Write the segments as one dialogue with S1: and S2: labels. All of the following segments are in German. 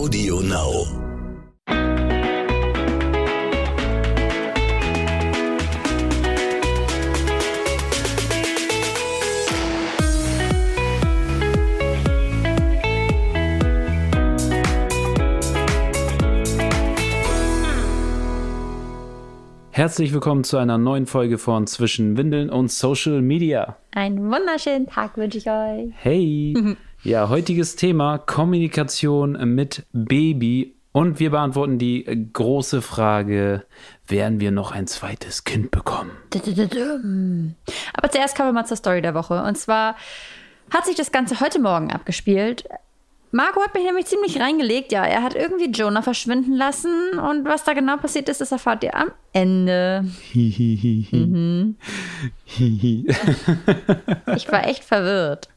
S1: Audio Now.
S2: Herzlich willkommen zu einer neuen Folge von Zwischen Windeln und Social Media.
S3: Einen wunderschönen Tag wünsche ich euch.
S2: Hey! Ja, heutiges Thema Kommunikation mit Baby und wir beantworten die große Frage, werden wir noch ein zweites Kind bekommen?
S3: Aber zuerst kommen wir mal zur Story der Woche. Und zwar hat sich das Ganze heute Morgen abgespielt. Marco hat mich nämlich ziemlich reingelegt. Ja, er hat irgendwie Jonah verschwinden lassen. Und was da genau passiert ist, das erfahrt ihr am Ende.
S2: Hihi.
S3: Ich war echt verwirrt.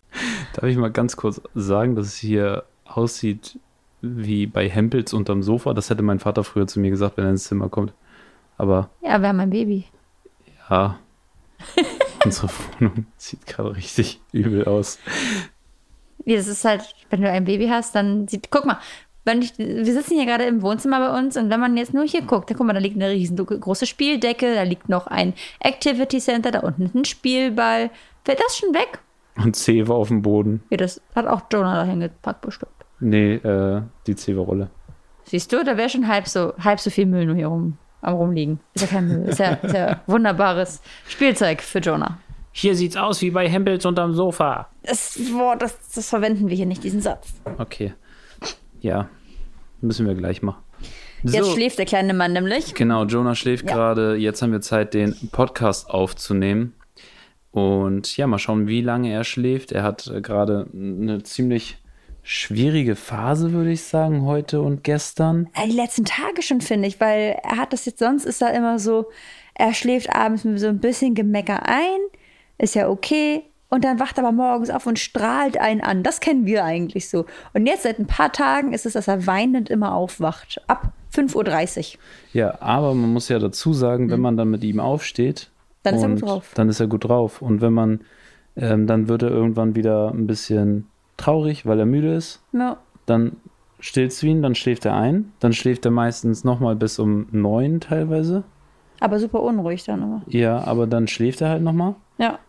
S2: Darf ich mal ganz kurz sagen, dass es hier aussieht wie bei Hempels unterm Sofa? Das hätte mein Vater früher zu mir gesagt, wenn er ins Zimmer kommt. Aber
S3: Ja, wir haben ein Baby.
S2: ja, unsere Wohnung sieht gerade richtig übel aus.
S3: Wie, Das ist halt, wenn du ein Baby hast, dann sieht, guck mal, wenn ich, wir sitzen hier gerade im Wohnzimmer bei uns und wenn man jetzt nur hier guckt, dann guck mal, da liegt eine riesengroße Spieldecke, da liegt noch ein Activity Center, da unten ein Spielball. Fällt das schon weg?
S2: Und C war auf dem Boden.
S3: Ja, das hat auch Jonah dahin gepackt bestimmt.
S2: Nee, äh, die Zewa-Rolle.
S3: Siehst du, da wäre schon halb so, halb so viel Müll nur hier rum, am rumliegen. Ist ja kein Müll, ist ja, ist ja wunderbares Spielzeug für Jonah.
S2: Hier sieht's aus wie bei Hempels unterm Sofa.
S3: Das Wort, das, das verwenden wir hier nicht, diesen Satz.
S2: Okay. Ja, müssen wir gleich machen.
S3: Jetzt
S2: So,
S3: schläft der kleine Mann nämlich.
S2: genau, Jonah schläft
S3: Ja.
S2: gerade. Jetzt haben wir Zeit, den Podcast aufzunehmen. Und ja, mal schauen, wie lange er schläft. Er hat äh, gerade eine ziemlich schwierige Phase, würde ich sagen, heute und gestern.
S3: Die letzten Tage schon, finde ich, weil er hat das jetzt, sonst ist er immer so, er schläft abends mit so ein bisschen Gemecker ein, ist ja okay. Und dann wacht er aber morgens auf und strahlt einen an. Das kennen wir eigentlich so. Und jetzt seit ein paar Tagen ist es, dass er weinend immer aufwacht. Ab 5.30 Uhr.
S2: Ja, aber man muss ja dazu sagen, wenn man dann mit ihm aufsteht,
S3: Mhm. Dann ist er gut drauf.
S2: Dann ist er gut drauf. Und wenn man, ähm, dann wird er irgendwann wieder ein bisschen traurig, weil er müde ist.
S3: Ja.
S2: Dann stillst du ihn, dann schläft er ein. Dann schläft er meistens nochmal bis um neun teilweise.
S3: Aber super unruhig dann immer.
S2: Ja, aber dann schläft er halt nochmal.
S3: Ja.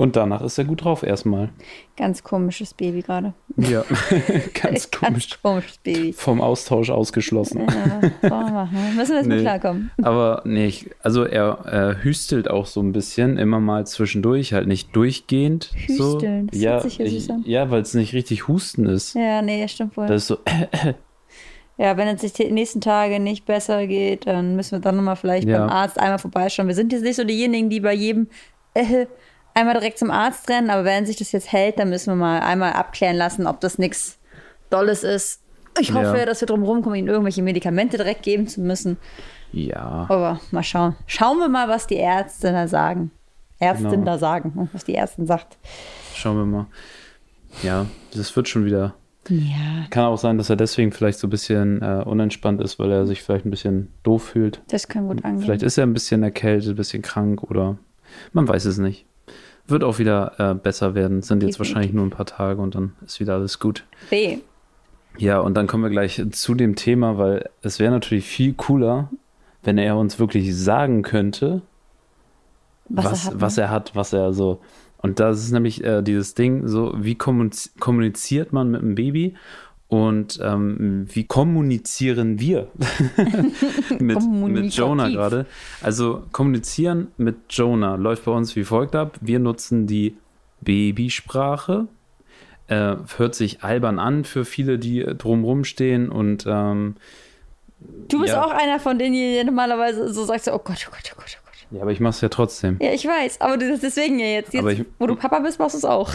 S2: Und danach ist er gut drauf erstmal.
S3: Ganz komisches Baby gerade.
S2: Ja, ganz komisch.
S3: Ganz komisches Baby.
S2: Vom Austausch ausgeschlossen.
S3: Ja, wir machen? ne? Müssen wir jetzt
S2: Nee.
S3: mit klarkommen.
S2: Aber nee, ich, also er äh, hüstelt auch so ein bisschen, immer mal zwischendurch, halt nicht durchgehend.
S3: Hüsteln,
S2: so.
S3: das
S2: ja,
S3: hört sich
S2: ich, ja, weil es nicht richtig Husten ist.
S3: Ja, nee, stimmt wohl.
S2: Das ist so,
S3: Ja, wenn es sich die nächsten Tage nicht besser geht, dann müssen wir dann nochmal vielleicht
S2: Ja.
S3: beim Arzt einmal vorbeischauen. Wir sind jetzt nicht so diejenigen, die bei jedem äh, einmal direkt zum Arzt rennen, aber wenn sich das jetzt hält, dann müssen wir mal einmal abklären lassen, ob das nichts Dolles ist. Ich hoffe,
S2: Ja.
S3: dass wir drum rumkommen, ihnen irgendwelche Medikamente direkt geben zu müssen.
S2: ja,
S3: Aber mal schauen. Schauen wir mal, was die Ärzte da sagen. Ärztin
S2: Genau.
S3: da sagen, ne, was die Ärztin sagt.
S2: schauen wir mal. Ja, das wird schon wieder.
S3: Ja,
S2: Kann auch sein, dass er deswegen vielleicht so ein bisschen äh, unentspannt ist, weil er sich vielleicht ein bisschen doof fühlt.
S3: das kann gut angehen.
S2: Vielleicht ist er ein bisschen erkältet, ein bisschen krank oder man weiß es nicht. Wird auch wieder äh, besser werden. Sind jetzt wahrscheinlich nur ein paar Tage und dann ist wieder alles gut.
S3: B.
S2: Ja, und dann kommen wir gleich zu dem Thema, weil es wäre natürlich viel cooler, wenn er uns wirklich sagen könnte,
S3: Was,
S2: was,
S3: er hat.
S2: was
S3: ne?
S2: er hat, was er so. Und das ist nämlich äh, dieses Ding, so wie kommuniz kommuniziert man mit einem Baby und ähm, wie kommunizieren wir mit, mit. Jonah gerade. Also kommunizieren mit Jonah läuft bei uns wie folgt ab. Wir nutzen die Babysprache. Äh, hört sich albern an für viele, die drumrum stehen und ähm,
S3: Du bist
S2: ja.
S3: auch einer von denen, die normalerweise so sagst, oh Gott, oh Gott, oh Gott, oh Gott.
S2: ja, aber ich mache es ja trotzdem.
S3: Ja, ich weiß, aber ist deswegen ja jetzt, jetzt
S2: ich-
S3: wo du Papa bist, machst du es auch.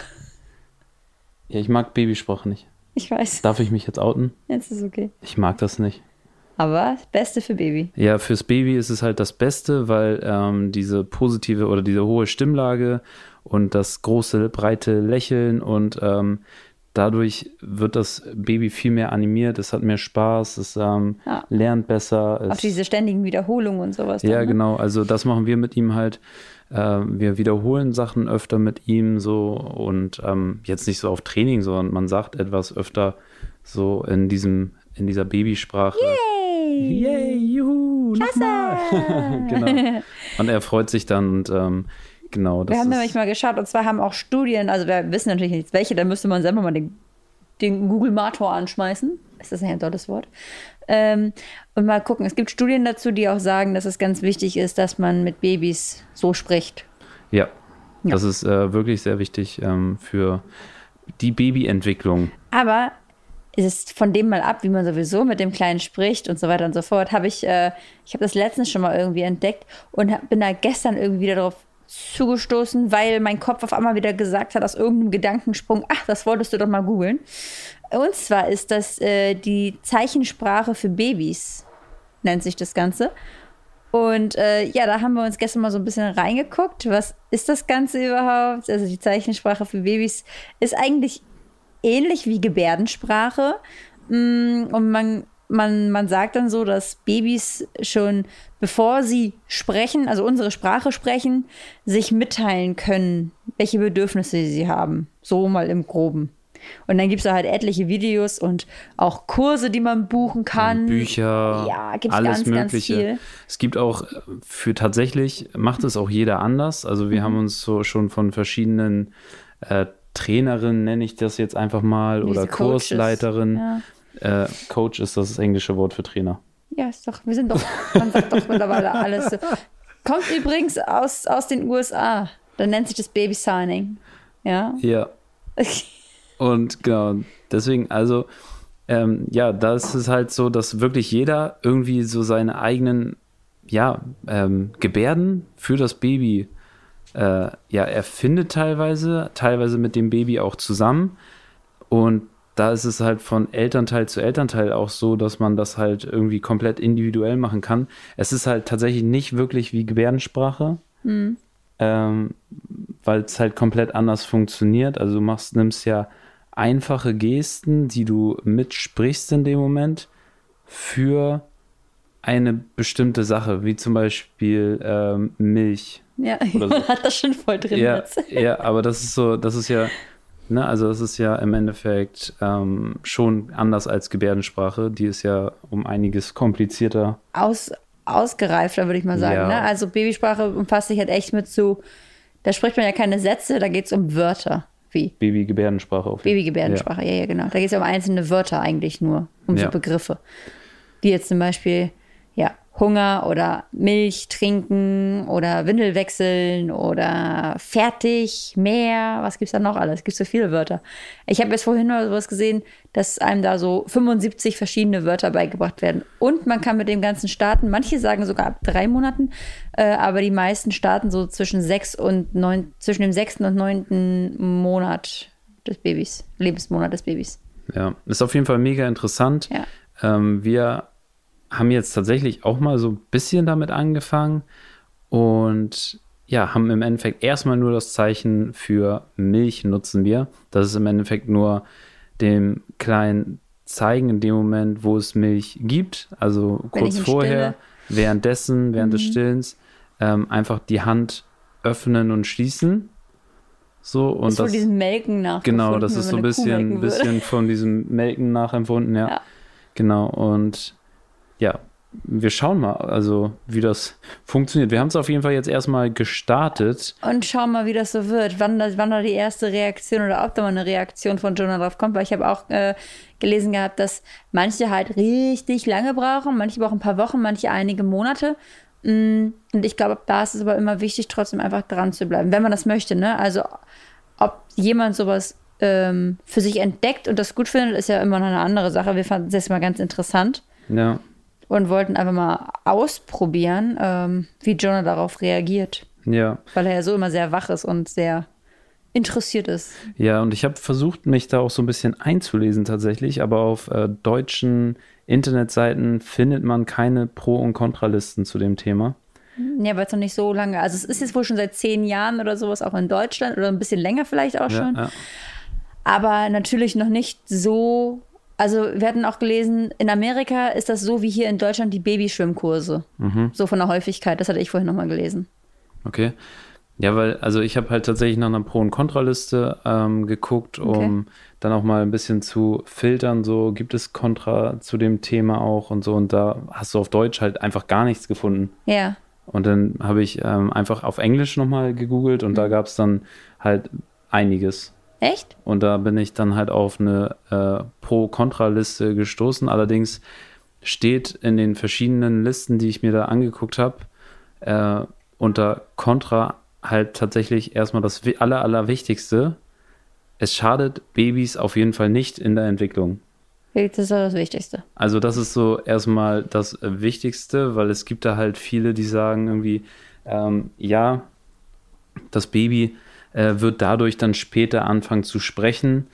S2: Ja, ich mag Babysprache nicht.
S3: Ich weiß,
S2: Darf ich mich jetzt outen?
S3: jetzt ist okay.
S2: Ich mag das nicht.
S3: Aber das Beste für Baby.
S2: Ja, fürs Baby ist es halt das Beste, weil ähm, diese positive oder diese hohe Stimmlage und das große, breite Lächeln und ähm, dadurch wird das Baby viel mehr animiert, es hat mehr Spaß, es ähm,
S3: Ja.
S2: lernt besser.
S3: Auch
S2: Es,
S3: diese ständigen Wiederholungen und sowas. dann,
S2: ja,
S3: ne?
S2: genau. Also das machen wir mit ihm halt. Äh, wir wiederholen Sachen öfter mit ihm so und ähm, jetzt nicht so auf Training, sondern man sagt etwas öfter so in diesem in dieser Babysprache.
S3: Yay!
S2: Yay, juhu, nochmal. genau. Und er freut sich dann und ähm, genau. Das
S3: Wir haben nämlich mal geschaut und zwar haben auch Studien, also wir wissen natürlich nicht welche, da müsste man selber mal den, den Google-Mator anschmeißen. Ist das ein tolles Wort? Ähm, und mal gucken. Es gibt Studien dazu, die auch sagen, dass es ganz wichtig ist, dass man mit Babys so spricht.
S2: Ja,
S3: Ja.
S2: das ist äh, wirklich sehr wichtig ähm, für die Babyentwicklung.
S3: Aber es ist von dem mal ab, wie man sowieso mit dem Kleinen spricht und so weiter und so fort, habe ich, äh, ich habe das letztens schon mal irgendwie entdeckt und hab, bin da gestern irgendwie wieder darauf zugestoßen, weil mein Kopf auf einmal wieder gesagt hat, aus irgendeinem Gedankensprung, ach, das wolltest du doch mal googeln. Und zwar ist das äh, die Zeichensprache für Babys, nennt sich das Ganze. Und äh, ja, da haben wir uns gestern mal so ein bisschen reingeguckt. Was ist das Ganze überhaupt? Also die Zeichensprache für Babys ist eigentlich ähnlich wie Gebärdensprache. Mm, Und man, man, man sagt dann so, dass Babys schon bevor sie sprechen, also unsere Sprache sprechen, sich mitteilen können, welche Bedürfnisse sie haben. So mal im Groben. Und dann gibt es da halt etliche Videos und auch Kurse, die man buchen kann.
S2: Bücher,
S3: Ja, gibt's
S2: alles
S3: ganz, ganz
S2: Mögliche.
S3: viel.
S2: Es gibt auch für tatsächlich, macht es auch jeder anders. Also
S3: Mhm.
S2: wir haben uns so schon von verschiedenen äh, Trainerinnen, nenne ich das jetzt einfach mal,
S3: Diese
S2: oder
S3: Coaches.
S2: Kursleiterin.
S3: Ja.
S2: Äh, Coach ist das englische Wort für Trainer.
S3: Ja, ist doch, wir sind doch, man sagt doch mittlerweile alles so. Kommt übrigens aus, aus den USA. Da nennt sich das Baby Signing. Ja.
S2: Ja, Und genau, deswegen, also, ähm, ja, da ist es halt so, dass wirklich jeder irgendwie so seine eigenen, ja, ähm, Gebärden für das Baby, äh, ja, erfindet teilweise, teilweise mit dem Baby auch zusammen. Und da ist es halt von Elternteil zu Elternteil auch so, dass man das halt irgendwie komplett individuell machen kann. Es ist halt tatsächlich nicht wirklich wie Gebärdensprache, ähm, weil es halt komplett anders funktioniert. Also du machst, nimmst ja einfache Gesten, die du mitsprichst in dem Moment für eine bestimmte Sache, wie zum Beispiel ähm, Milch.
S3: Ja,
S2: so.
S3: hat das schon voll drin
S2: Ja,
S3: jetzt.
S2: ja, aber das ist so, das ist ja, ne, also das ist ja im Endeffekt ähm, schon anders als Gebärdensprache. Die ist ja um einiges komplizierter.
S3: Aus, ausgereifter, würde ich mal sagen.
S2: Ja.
S3: Ne? Also Babysprache umfasst sich halt echt mit so, da spricht man ja keine Sätze, da geht es um Wörter. Wie?
S2: Baby-Gebärdensprache auf jeden
S3: Babygebärdensprache, ja. ja, genau. Da geht es ja um einzelne Wörter eigentlich nur, um
S2: Ja.
S3: so Begriffe. Wie jetzt zum Beispiel, ja, Hunger oder Milch trinken oder Windel wechseln oder fertig, mehr, was gibt's da noch alles? Es gibt so viele Wörter. Ich habe jetzt vorhin mal sowas gesehen, dass einem da so 75 verschiedene Wörter beigebracht werden. Und man kann mit dem Ganzen starten. Manche sagen sogar ab drei Monaten, äh, aber die meisten starten so zwischen sechs und neun, zwischen dem sechsten und neunten Monat des Babys, Lebensmonat des Babys.
S2: Ja, ist auf jeden Fall mega interessant.
S3: Ja.
S2: Ähm, wir haben jetzt tatsächlich auch mal so ein bisschen damit angefangen und ja, haben im Endeffekt erstmal nur das Zeichen für Milch nutzen wir. Das ist im Endeffekt nur dem Kleinen zeigen in dem Moment, wo es Milch gibt. Also
S3: Wenn
S2: kurz vorher,
S3: stille.
S2: währenddessen, während
S3: Mhm.
S2: des Stillens, ähm, einfach die Hand öffnen und schließen. So, und
S3: ist
S2: das,
S3: diesem Melken nach.
S2: Genau, das ist so ein bisschen, bisschen von diesem Melken nachempfunden, ja.
S3: Ja.
S2: Genau, und ja, wir schauen mal, also wie das funktioniert. Wir haben es auf jeden Fall jetzt erstmal gestartet.
S3: Und schauen mal, wie das so wird, wann da, wann da die erste Reaktion oder ob da mal eine Reaktion von Jonah drauf kommt, weil ich habe auch äh, gelesen gehabt, dass manche halt richtig lange brauchen, manche brauchen ein paar Wochen, manche einige Monate. Mm, Und ich glaube, da ist es aber immer wichtig, trotzdem einfach dran zu bleiben, wenn man das möchte. Ne? Also, ob jemand sowas ähm, für sich entdeckt und das gut findet, ist ja immer noch eine andere Sache. Wir fanden es jetzt mal ganz interessant
S2: Ja,
S3: und wollten einfach mal ausprobieren, ähm, wie Jonah darauf reagiert,
S2: ja.
S3: weil er ja so immer sehr wach ist und sehr interessiert ist.
S2: Ja, und ich habe versucht, mich da auch so ein bisschen einzulesen tatsächlich, aber auf äh, deutschen Internetseiten findet man keine Pro- und Kontralisten zu dem Thema.
S3: Ja, weil es noch nicht so lange, also es ist jetzt wohl schon seit zehn Jahren oder sowas auch in Deutschland oder ein bisschen länger vielleicht auch
S2: Ja,
S3: schon.
S2: ja.
S3: aber natürlich noch nicht so. Also wir hatten auch gelesen, in Amerika ist das so wie hier in Deutschland die Babyschwimmkurse. So von der Häufigkeit, das hatte ich vorhin nochmal gelesen.
S2: Okay. Ja, weil, also ich habe halt tatsächlich nach einer Pro- und Kontraliste ähm, geguckt, um
S3: Okay.
S2: dann auch mal ein bisschen zu filtern, so gibt es Kontra zu dem Thema auch und so. Und da hast du auf Deutsch halt einfach gar nichts gefunden.
S3: Ja.
S2: Und dann habe ich ähm, einfach auf Englisch nochmal gegoogelt und da gab es dann halt einiges.
S3: Echt?
S2: Und da bin ich dann halt auf eine äh, Pro-Kontra-Liste gestoßen. Allerdings steht in den verschiedenen Listen, die ich mir da angeguckt habe, äh, unter Kontra halt tatsächlich erstmal das aller, Allerwichtigste. Es schadet Babys auf jeden Fall nicht in der Entwicklung.
S3: Das ist das Wichtigste.
S2: Also das ist so erstmal das Wichtigste, weil es gibt da halt viele, die sagen irgendwie, ähm, ja, das Baby äh, wird dadurch dann später anfangen zu sprechen.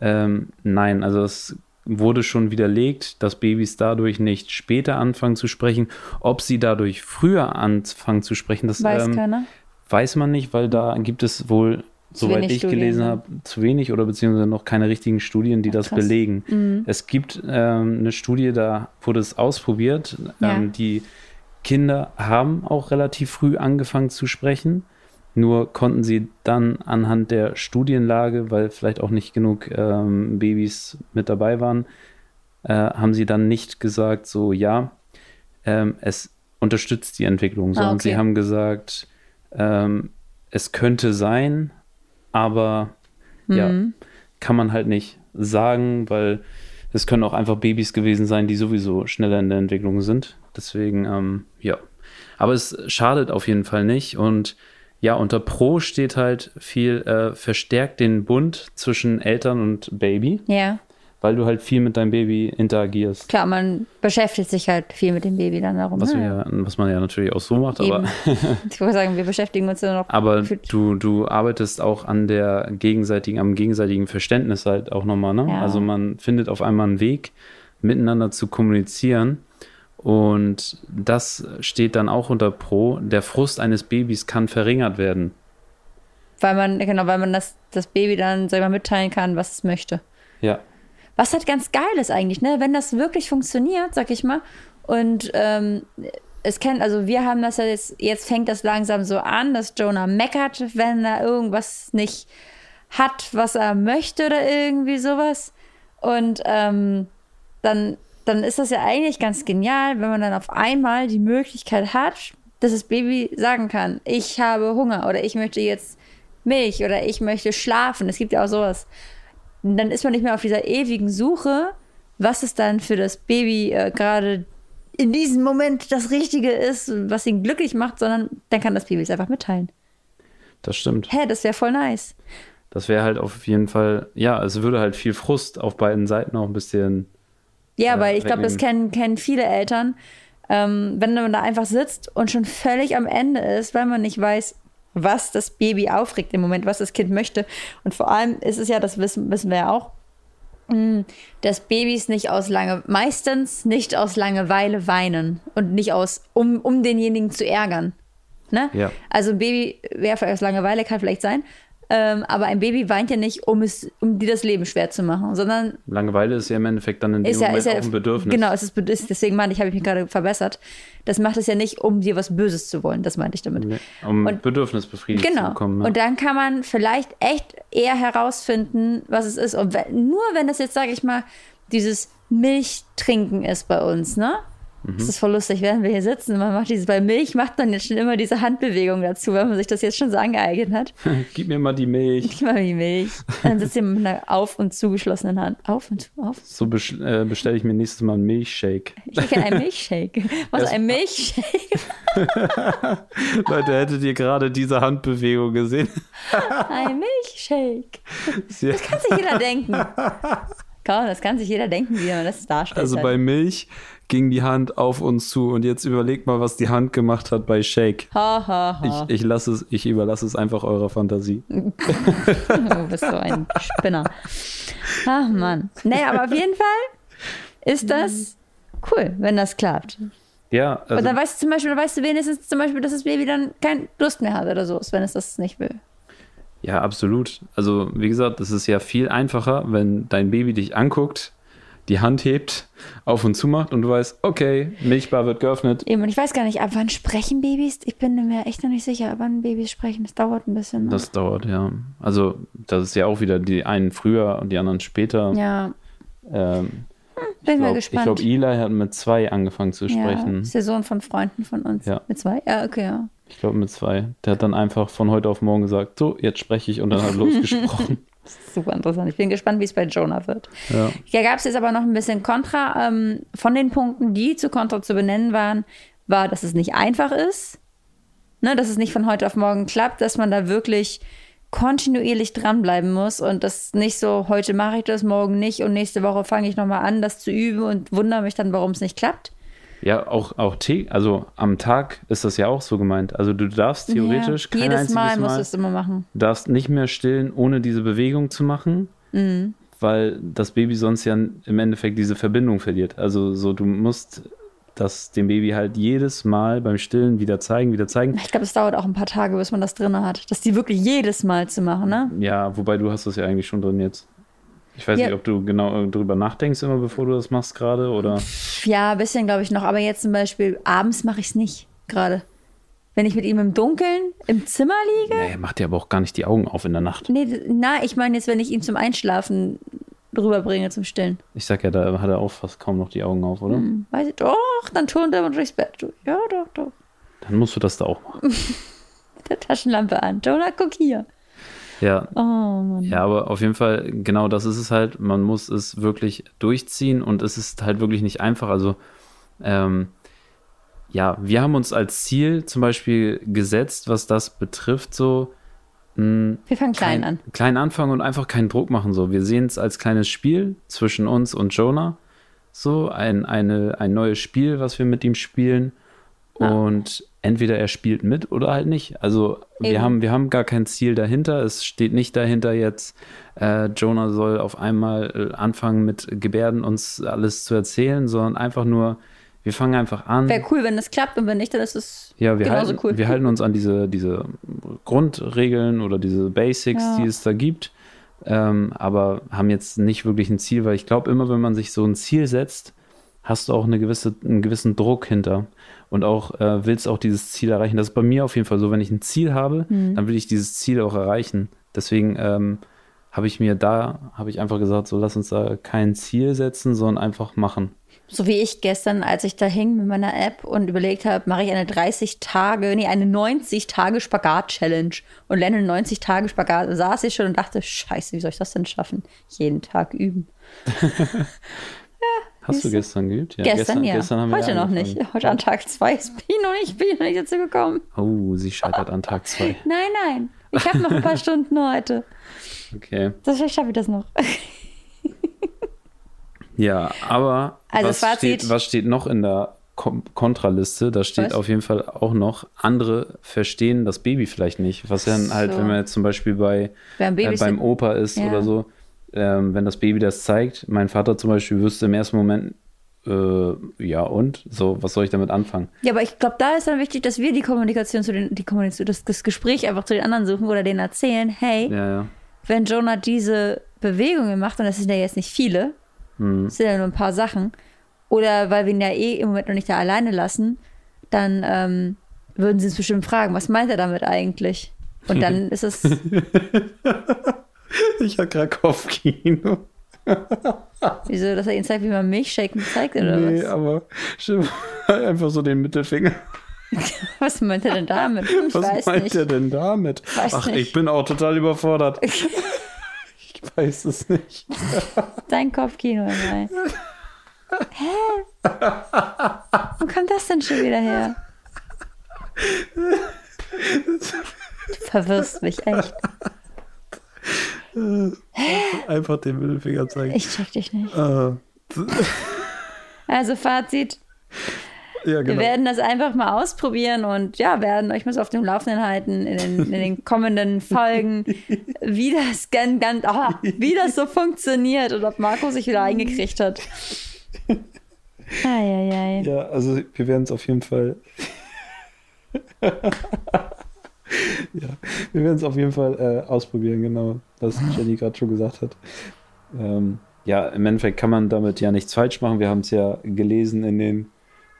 S2: Ähm, nein, also es wurde schon widerlegt, dass Babys dadurch nicht später anfangen zu sprechen. Ob sie dadurch früher anfangen zu sprechen, das
S3: Weiß
S2: ähm,
S3: keiner.
S2: weiß man nicht, weil da gibt es wohl, soweit
S3: wenig
S2: ich
S3: Studien,
S2: gelesen
S3: ne?
S2: habe, zu wenig oder beziehungsweise noch keine richtigen Studien, die das
S3: krass. Mhm.
S2: belegen. Es gibt ähm, eine Studie, da wurde es ausprobiert.
S3: Ja.
S2: Ähm, die Kinder haben auch relativ früh angefangen zu sprechen. Nur konnten sie dann anhand der Studienlage, weil vielleicht auch nicht genug ähm, Babys mit dabei waren, äh, haben sie dann nicht gesagt, so ja, ähm, es unterstützt die Entwicklung, sondern sie
S3: okay.
S2: haben gesagt, ähm, es könnte sein, aber ja, kann man halt nicht sagen, weil es können auch einfach Babys gewesen sein, die sowieso schneller in der Entwicklung sind. Deswegen, ähm, ja. Aber es schadet auf jeden Fall nicht. Und ja, unter Pro steht halt viel, äh, verstärkt den Bund zwischen Eltern und Baby,
S3: Ja.
S2: weil du halt viel mit deinem Baby interagierst.
S3: Klar, man beschäftigt sich halt viel mit dem Baby dann darum.
S2: Was, ja, was man ja natürlich auch so macht,
S3: Eben.
S2: aber,
S3: Ich würde sagen, wir beschäftigen uns ja noch.
S2: aber du, du arbeitest auch an der gegenseitigen, am gegenseitigen Verständnis halt auch nochmal, ne?
S3: Ja.
S2: Also man findet auf einmal einen Weg, miteinander zu kommunizieren. Und das steht dann auch unter Pro. Der Frust eines Babys kann verringert werden.
S3: Weil man, genau, weil man das, das Baby dann selber mitteilen kann, was es möchte.
S2: Ja.
S3: Was halt ganz geil ist eigentlich, ne? Wenn das wirklich funktioniert, sag ich mal. Und ähm, es kennt, also wir haben das ja jetzt, jetzt fängt das langsam so an, dass Jonah meckert, wenn er irgendwas nicht hat, was er möchte oder irgendwie sowas. Und ähm, dann, dann ist das ja eigentlich ganz genial, wenn man dann auf einmal die Möglichkeit hat, dass das Baby sagen kann, ich habe Hunger oder ich möchte jetzt Milch oder ich möchte schlafen. Es gibt ja auch sowas. Und dann ist man nicht mehr auf dieser ewigen Suche, was es dann für das Baby äh, gerade in diesem Moment das Richtige ist, was ihn glücklich macht, sondern dann kann das Baby es einfach mitteilen.
S2: Das stimmt.
S3: Hä, das wäre voll nice.
S2: Das wäre halt auf jeden Fall, ja, es würde halt viel Frust auf beiden Seiten auch ein bisschen.
S3: Ja,
S2: Ja,
S3: weil ich glaube, das kennen, kennen viele Eltern, ähm, wenn man da einfach sitzt und schon völlig am Ende ist, weil man nicht weiß, was das Baby aufregt im Moment, was das Kind möchte. Und vor allem ist es ja, das wissen, wissen wir ja auch, mh, dass Babys nicht aus Lange, meistens nicht aus Langeweile weinen und nicht aus, um, um denjenigen zu ärgern. Ne?
S2: Ja.
S3: Also ein Baby, wer aus Langeweile kann vielleicht sein, ähm, aber ein Baby weint ja nicht, um es, um dir das Leben schwer zu machen, sondern
S2: Langeweile ist ja im Endeffekt dann in dem
S3: ja,
S2: Moment
S3: ja,
S2: auch ein Bedürfnis.
S3: Genau, es ist, ist deswegen meinte ich, habe ich mich gerade verbessert. Das macht es ja nicht, um dir was Böses zu wollen. Das meinte ich damit.
S2: Nee, Um
S3: Und-
S2: Bedürfnis befriedigt zu
S3: Genau.
S2: bekommen. ne?
S3: Und dann kann man vielleicht echt eher herausfinden, was es ist. Und wenn, nur wenn das jetzt, sage ich mal, dieses Milchtrinken ist bei uns, ne?
S2: Mhm.
S3: Das ist voll lustig, während wir hier sitzen. Man macht dieses, bei Milch macht man jetzt schon immer diese Handbewegung dazu, weil man sich das jetzt schon so angeeignet hat.
S2: Gib mir mal die Milch.
S3: Gib mal die Milch. Dann sitzt ihr mit einer auf- und zugeschlossenen Hand. Auf und auf.
S2: So äh, bestelle ich mir nächstes Mal einen Milchshake.
S3: Ich kenne einen Milchshake. Was, ein Milchshake?
S2: Leute, hättet ihr gerade diese Handbewegung gesehen?
S3: Ein Milchshake.
S2: Sie-
S3: Kann sich jeder denken. Komm, das kann sich jeder denken, wie man das darstellt.
S2: Also bei Milch ging die Hand auf uns zu und jetzt überlegt mal, was die Hand gemacht hat bei Shake.
S3: Ha, ha,
S2: Ich,
S3: ha.
S2: ich lasse es, ich überlasse es einfach eurer Fantasie.
S3: Du bist so ein Spinner. Ach Mann. Naja, aber auf jeden Fall ist das cool, wenn das klappt.
S2: Ja, also,
S3: Und dann weißt du zum Beispiel, dann weißt du wenigstens zum Beispiel, dass das Baby dann keine Lust mehr hat oder so, wenn es das nicht will.
S2: Ja, absolut. Also, wie gesagt, es ist ja viel einfacher, wenn dein Baby dich anguckt, die Hand hebt, auf und zu macht und du weißt, okay, Milchbar wird geöffnet.
S3: Eben, und ich weiß gar nicht, ab wann sprechen Babys? Ich bin mir echt noch nicht sicher, ab wann Babys sprechen. Das dauert ein bisschen. noch.
S2: Das dauert, ja. Also, das ist ja auch wieder die einen früher und die anderen später.
S3: ja,
S2: Ähm,
S3: bin
S2: ich
S3: mal
S2: glaube,
S3: gespannt.
S2: glaub, Eli hat mit zwei angefangen zu
S3: ja,
S2: sprechen.
S3: ist der Sohn von Freunden von uns.
S2: Ja.
S3: Mit zwei? Ja, okay, ja.
S2: Ich glaube, mit zwei. Der hat dann einfach von heute auf morgen gesagt, so, jetzt spreche ich und dann hat er losgesprochen.
S3: Super interessant. Ich bin gespannt, wie es bei Jonah wird.
S2: ja.
S3: Ja, gab es jetzt aber noch ein bisschen Kontra. Ähm, von den Punkten, die zu Kontra zu benennen waren, war, dass es nicht einfach ist. Ne, dass es nicht von heute auf morgen klappt, dass man da wirklich kontinuierlich dranbleiben muss und das nicht so, heute mache ich das, morgen nicht und nächste Woche fange ich nochmal an, das zu üben und wundere mich dann, warum es nicht klappt.
S2: Ja, auch, auch Tee, also am Tag ist das ja auch so gemeint. Also du darfst theoretisch
S3: ja, jedes Mal musst du es immer machen.
S2: du darfst nicht mehr stillen, ohne diese Bewegung zu machen,
S3: Mhm.
S2: weil das Baby sonst ja im Endeffekt diese Verbindung verliert. Also so, du musst das dem Baby halt jedes Mal beim Stillen wieder zeigen, wieder zeigen.
S3: Ich glaube, es dauert auch ein paar Tage, bis man das drin hat. Das die wirklich jedes Mal zu machen, ne?
S2: Ja, wobei du hast das ja eigentlich schon drin jetzt. Ich weiß
S3: Ja.
S2: nicht, ob du genau drüber nachdenkst immer, bevor du das machst gerade oder.
S3: Ja, ein bisschen glaube ich noch. Aber jetzt zum Beispiel abends mache ich es nicht gerade. Wenn ich mit ihm im Dunkeln im Zimmer liege.
S2: Nee, macht dir aber auch gar nicht die Augen auf in der Nacht.
S3: Nee, na, ich meine jetzt, wenn ich ihn zum Einschlafen rüberbringe zum Stillen.
S2: Ich sag ja, da hat er auch fast kaum noch die Augen auf, oder?
S3: Hm, Weiß ich, doch, dann turnt er durchs Bett. Ja, doch, doch.
S2: Dann musst du das da auch machen.
S3: Mit der Taschenlampe an. Jonah, guck hier.
S2: Ja,
S3: Oh.
S2: Ja, aber auf jeden Fall, genau das ist es halt. Man muss es wirklich durchziehen und es ist halt wirklich nicht einfach. Also, ähm, ja, wir haben uns als Ziel zum Beispiel gesetzt, was das betrifft, so mh,
S3: Wir fangen klein
S2: kein-
S3: an.
S2: Klein anfangen und einfach keinen Druck machen. So, wir sehen es als kleines Spiel zwischen uns und Jonah. So, ein, eine, ein neues Spiel, was wir mit ihm spielen. Und entweder er spielt mit oder halt nicht. Also wir haben, wir haben gar kein Ziel dahinter. Es steht nicht dahinter jetzt, äh, Jonah soll auf einmal äh, anfangen mit Gebärden uns alles zu erzählen, sondern einfach nur, wir fangen einfach an.
S3: Wäre cool, wenn das klappt und wenn nicht, dann ist es
S2: Ja, wir,
S3: genauso
S2: halten,
S3: cool.
S2: wir halten uns an diese, diese Grundregeln oder diese Basics,
S3: Ja.
S2: die es da gibt, ähm, aber haben jetzt nicht wirklich ein Ziel, weil ich glaube, immer wenn man sich so ein Ziel setzt, hast du auch eine gewisse, einen gewissen Druck hinter und auch äh, willst auch dieses Ziel erreichen. Das ist bei mir auf jeden Fall so, wenn ich ein Ziel habe,
S3: Mhm.
S2: dann will ich dieses Ziel auch erreichen. Deswegen ähm, habe ich mir da, habe ich einfach gesagt, so lass uns da kein Ziel setzen, sondern einfach machen.
S3: So wie ich gestern, als ich da hing mit meiner App und überlegt habe, mache ich eine 30 Tage, nee, eine 90 Tage Spagat-Challenge und lerne 90 Tage Spagat. Saß ich schon und dachte, scheiße, wie soll ich das denn schaffen? Jeden Tag üben.
S2: Hast du gestern geübt? Ja,
S3: gestern, ja.
S2: gestern haben wir
S3: Heute
S2: ja
S3: noch
S2: angefangen.
S3: nicht. Heute an Tag 2 bin ich noch nicht, bin ich noch nicht dazu gekommen.
S2: Oh, sie scheitert an Tag zwei.
S3: Nein, nein. Ich habe noch ein paar Stunden heute.
S2: Okay.
S3: Das vielleicht schaffe ich das noch.
S2: Ja, aber
S3: Also
S2: was,
S3: Fazit-
S2: steht, was steht noch in der Kontraliste? Da steht
S3: Was?
S2: auf jeden Fall auch noch, andere verstehen das Baby vielleicht nicht. Was dann halt,
S3: So.
S2: wenn man jetzt zum Beispiel bei,
S3: Beim
S2: äh, beim Opa ist
S3: Ja.
S2: oder so, ähm, wenn das Baby das zeigt, mein Vater zum Beispiel wüsste im ersten Moment, äh, ja und? So, was soll ich damit anfangen?
S3: Ja, aber ich glaube, da ist dann wichtig, dass wir die Kommunikation zu den, die Kommunikation, das, das Gespräch einfach zu den anderen suchen oder denen erzählen, hey,
S2: Ja, ja.
S3: wenn Jonah diese Bewegungen macht, und das sind ja jetzt nicht viele,
S2: Hm.
S3: das sind ja nur ein paar Sachen, oder weil wir ihn ja eh im Moment noch nicht da alleine lassen, dann ähm, würden sie uns bestimmt fragen, was meint er damit eigentlich? Und dann ist es,
S2: Ich habe gerade Kopfkino.
S3: wieso, dass er ihnen zeigt, wie man Milchshaken zeigt oder
S2: Nee,
S3: was?
S2: aber einfach so den Mittelfinger.
S3: Was meint er denn damit? Ich
S2: Was meint
S3: nicht.
S2: er denn damit?
S3: Weiß
S2: Ach,
S3: nicht.
S2: ich bin auch total überfordert. ich weiß es nicht.
S3: Dein Kopfkino rein. Hä? Wo kommt das denn schon wieder her? Du verwirrst mich echt.
S2: Einfach den Mittelfinger zeigen.
S3: Ich check dich nicht.
S2: Ah,
S3: Also Fazit,
S2: ja,
S3: wir
S2: genau.
S3: werden das einfach mal ausprobieren und ja, werden euch mal auf dem Laufenden halten in den, in den kommenden Folgen, wie das ganz, ganz, ah, wie das so funktioniert und ob Marco sich wieder eingekriegt hat. Eieiei.
S2: Ja, also wir werden es auf jeden Fall ja, wir werden es auf jeden Fall äh, ausprobieren, genau, was Jenny gerade schon gesagt hat. Ähm, ja, im Endeffekt kann man damit ja nichts falsch machen. Wir haben es ja gelesen in den,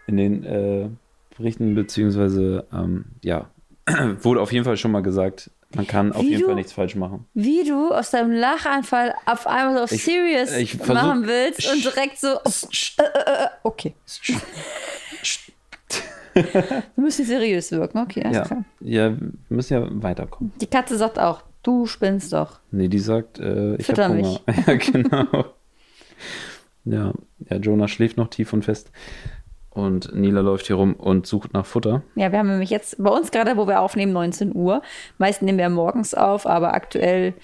S2: in den äh, Berichten, beziehungsweise, ähm, ja, wurde auf jeden Fall schon mal gesagt, man kann auf
S3: Wie
S2: jeden
S3: du-
S2: Fall nichts falsch machen.
S3: Wie du aus deinem Lachanfall auf einmal so auf
S2: Ich-
S3: Serious
S2: ich versuch-
S3: machen willst und direkt so. Äh, okay. Musst nicht seriös wirken, okay, alles
S2: Ja,
S3: klar.
S2: ja, wir müssen ja weiterkommen.
S3: Die Katze sagt auch, du spinnst doch.
S2: Nee, die sagt, äh, ich
S3: Fütter
S2: habe Hunger. ja, genau. ja, ja, Jonah schläft noch tief und fest. Und Nila läuft hier rum und sucht nach Futter.
S3: Ja, wir haben nämlich jetzt bei uns gerade, wo wir aufnehmen, 19 Uhr. Meist nehmen wir morgens auf, aber aktuell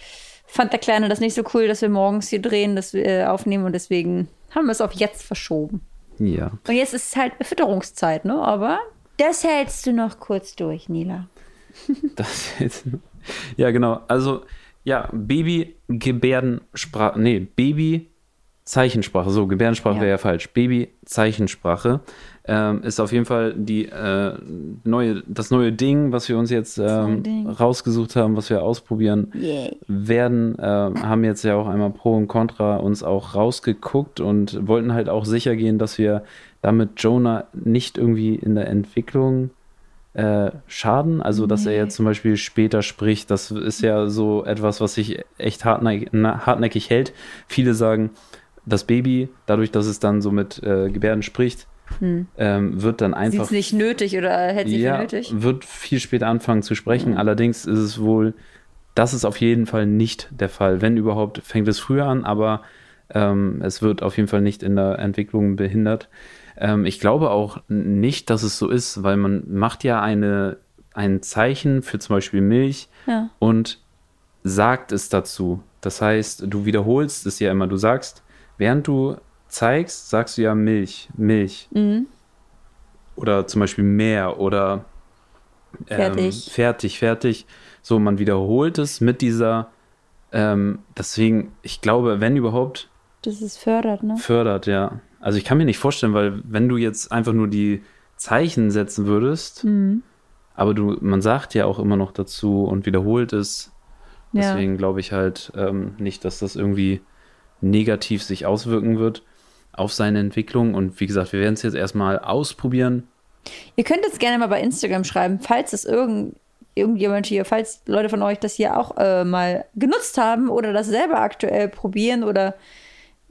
S3: fand der Kleine das nicht so cool, dass wir morgens hier drehen, dass wir äh, aufnehmen und deswegen haben wir es auf jetzt verschoben.
S2: Ja.
S3: Und jetzt ist es halt Fütterungszeit, ne? Aber das hältst du noch kurz durch, Nila.
S2: Das jetzt. Ja, genau. Also, ja, Baby-Gebärdensprache. Nee, Baby-Zeichensprache. So, Gebärdensprache
S3: Ja.
S2: wäre ja falsch. Baby-Zeichensprache ähm, ist auf jeden Fall die, äh, neue, das neue Ding, was wir uns jetzt ähm, rausgesucht haben, was wir ausprobieren
S3: Yay.
S2: werden, äh, haben jetzt ja auch einmal Pro und Contra uns auch rausgeguckt und wollten halt auch sicher gehen, dass wir damit Jonah nicht irgendwie in der Entwicklung äh, schaden. Also, dass er
S3: Nee.
S2: jetzt zum Beispiel später spricht, das ist ja so etwas, was sich echt hartnäckig, hartnäckig hält. Viele sagen, das Baby, dadurch, dass es dann so mit äh, Gebärden spricht, ähm, wird dann
S3: Sieht
S2: einfach
S3: es nicht nötig oder hält sie
S2: ja,
S3: für nötig?
S2: wird viel später anfangen zu sprechen. Allerdings ist es wohl, das ist auf jeden Fall nicht der Fall. Wenn überhaupt, fängt es früher an, aber ähm, es wird auf jeden Fall nicht in der Entwicklung behindert. Ähm, ich glaube auch nicht, dass es so ist, weil man macht ja eine, ein Zeichen für zum Beispiel Milch
S3: Ja.
S2: und sagt es dazu. Das heißt, du wiederholst es ja immer. Du sagst, während du zeigst, sagst du ja Milch, Milch.
S3: Mhm.
S2: Oder zum Beispiel mehr oder ähm,
S3: Fertig.
S2: fertig, fertig. So, man wiederholt es mit dieser, ähm, deswegen, ich glaube, wenn überhaupt,
S3: Das ist fördert, ne?
S2: fördert, ja. Also ich kann mir nicht vorstellen, weil wenn du jetzt einfach nur die Zeichen setzen würdest,
S3: Mhm.
S2: aber du, man sagt ja auch immer noch dazu und wiederholt es,
S3: Ja.
S2: Deswegen glaube ich halt ähm, nicht, dass das irgendwie negativ sich auswirken wird auf seine Entwicklung. Und wie gesagt, wir werden es jetzt erstmal ausprobieren.
S3: Ihr könnt jetzt gerne mal bei Instagram schreiben, falls es irgend, irgendjemand hier, falls Leute von euch das hier auch äh, mal genutzt haben oder das selber aktuell probieren oder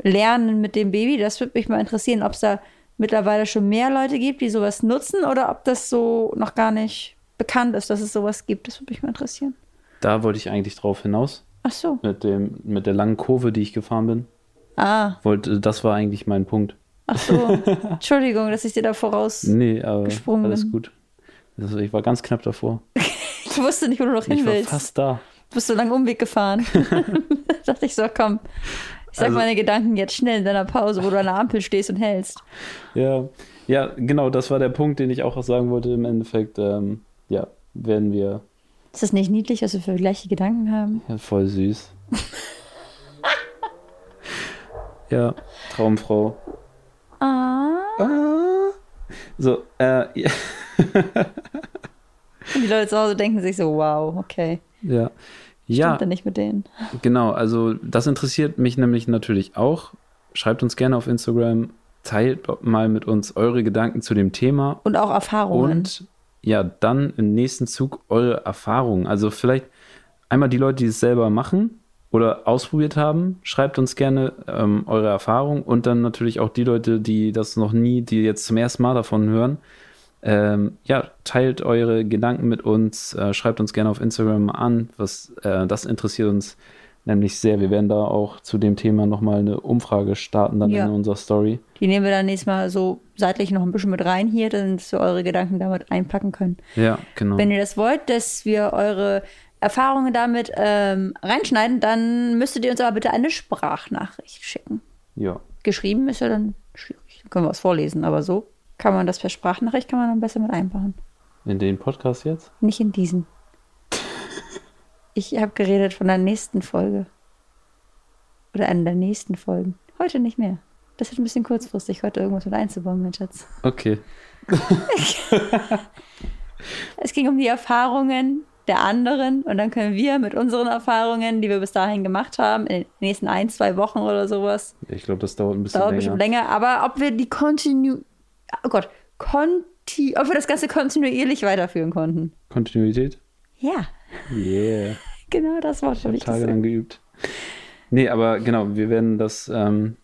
S3: lernen mit dem Baby. Das würde mich mal interessieren, ob es da mittlerweile schon mehr Leute gibt, die sowas nutzen oder ob das so noch gar nicht bekannt ist, dass es sowas gibt. Das würde mich mal interessieren.
S2: Da wollte ich eigentlich drauf hinaus.
S3: Ach so.
S2: Mit, dem, mit der langen Kurve, die ich gefahren bin.
S3: Ah,
S2: Wollte, das war eigentlich mein Punkt.
S3: ach so. Entschuldigung, dass ich dir da voraus.
S2: Nee, aber
S3: Gesprungen
S2: alles
S3: bin.
S2: gut. Also ich war ganz knapp davor.
S3: Ich wusste nicht, wo du noch hin
S2: Ich war
S3: willst.
S2: fast da.
S3: Du bist so lange Umweg gefahren. da dachte ich so, komm. Ich sag
S2: Also-
S3: meine Gedanken jetzt schnell in deiner Pause, wo du an der Ampel stehst und hältst.
S2: Ja, ja, genau, das war der Punkt, den ich auch sagen wollte. Im Endeffekt, ähm, ja, werden wir
S3: Ist das nicht niedlich, dass wir für gleiche Gedanken haben?
S2: ja, voll süß. ja, Traumfrau.
S3: Ah.
S2: Ah. So, äh, ja.
S3: Die Leute zu Hause denken sich so, wow, okay.
S2: ja.
S3: Stimmt
S2: Ja,
S3: denn nicht mit denen?
S2: genau. Also, das interessiert mich nämlich natürlich auch. Schreibt uns gerne auf Instagram, teilt mal mit uns eure Gedanken zu dem Thema
S3: Und auch Erfahrungen.
S2: und ja, dann im nächsten Zug eure Erfahrungen. Also, vielleicht einmal die Leute, die es selber machen oder ausprobiert haben, schreibt uns gerne ähm, eure Erfahrungen und dann natürlich auch die Leute, die das noch nie, die jetzt zum ersten Mal davon hören. Ähm, ja, teilt eure Gedanken mit uns, äh, schreibt uns gerne auf Instagram an, was äh, das interessiert uns nämlich sehr. Wir werden da auch zu dem Thema nochmal eine Umfrage starten dann
S3: Ja.
S2: in unserer Story.
S3: Die nehmen wir dann nächstes Mal so seitlich noch ein bisschen mit rein hier, dass wir eure Gedanken damit einpacken können.
S2: Ja, genau.
S3: Wenn ihr das wollt, dass wir eure Erfahrungen damit ähm, reinschneiden, dann müsstet ihr uns aber bitte eine Sprachnachricht schicken.
S2: ja.
S3: Geschrieben ist ja dann schwierig. Dann können wir was vorlesen, aber so kann man das per Sprachnachricht kann man dann besser mit einbauen.
S2: In den Podcast jetzt?
S3: Nicht in diesen. Ich habe geredet von der nächsten Folge. Oder einer der nächsten Folgen. Heute nicht mehr. Das ist ein bisschen kurzfristig, heute irgendwas mit einzubauen, mein Schatz.
S2: Okay.
S3: Es ging um die Erfahrungen der anderen und dann können wir mit unseren Erfahrungen, die wir bis dahin gemacht haben, in den nächsten ein, zwei Wochen oder sowas,
S2: Ich glaube, das dauert ein bisschen
S3: dauert
S2: länger.
S3: bestimmt länger, aber ob wir die Kontinu... Oh Gott, Konti... Ob wir das Ganze kontinuierlich weiterführen konnten.
S2: Kontinuität?
S3: Ja,
S2: Yeah.
S3: genau das Wort
S2: habe
S3: ich
S2: tagelang geübt. Nee, aber genau, wir werden das, ähm,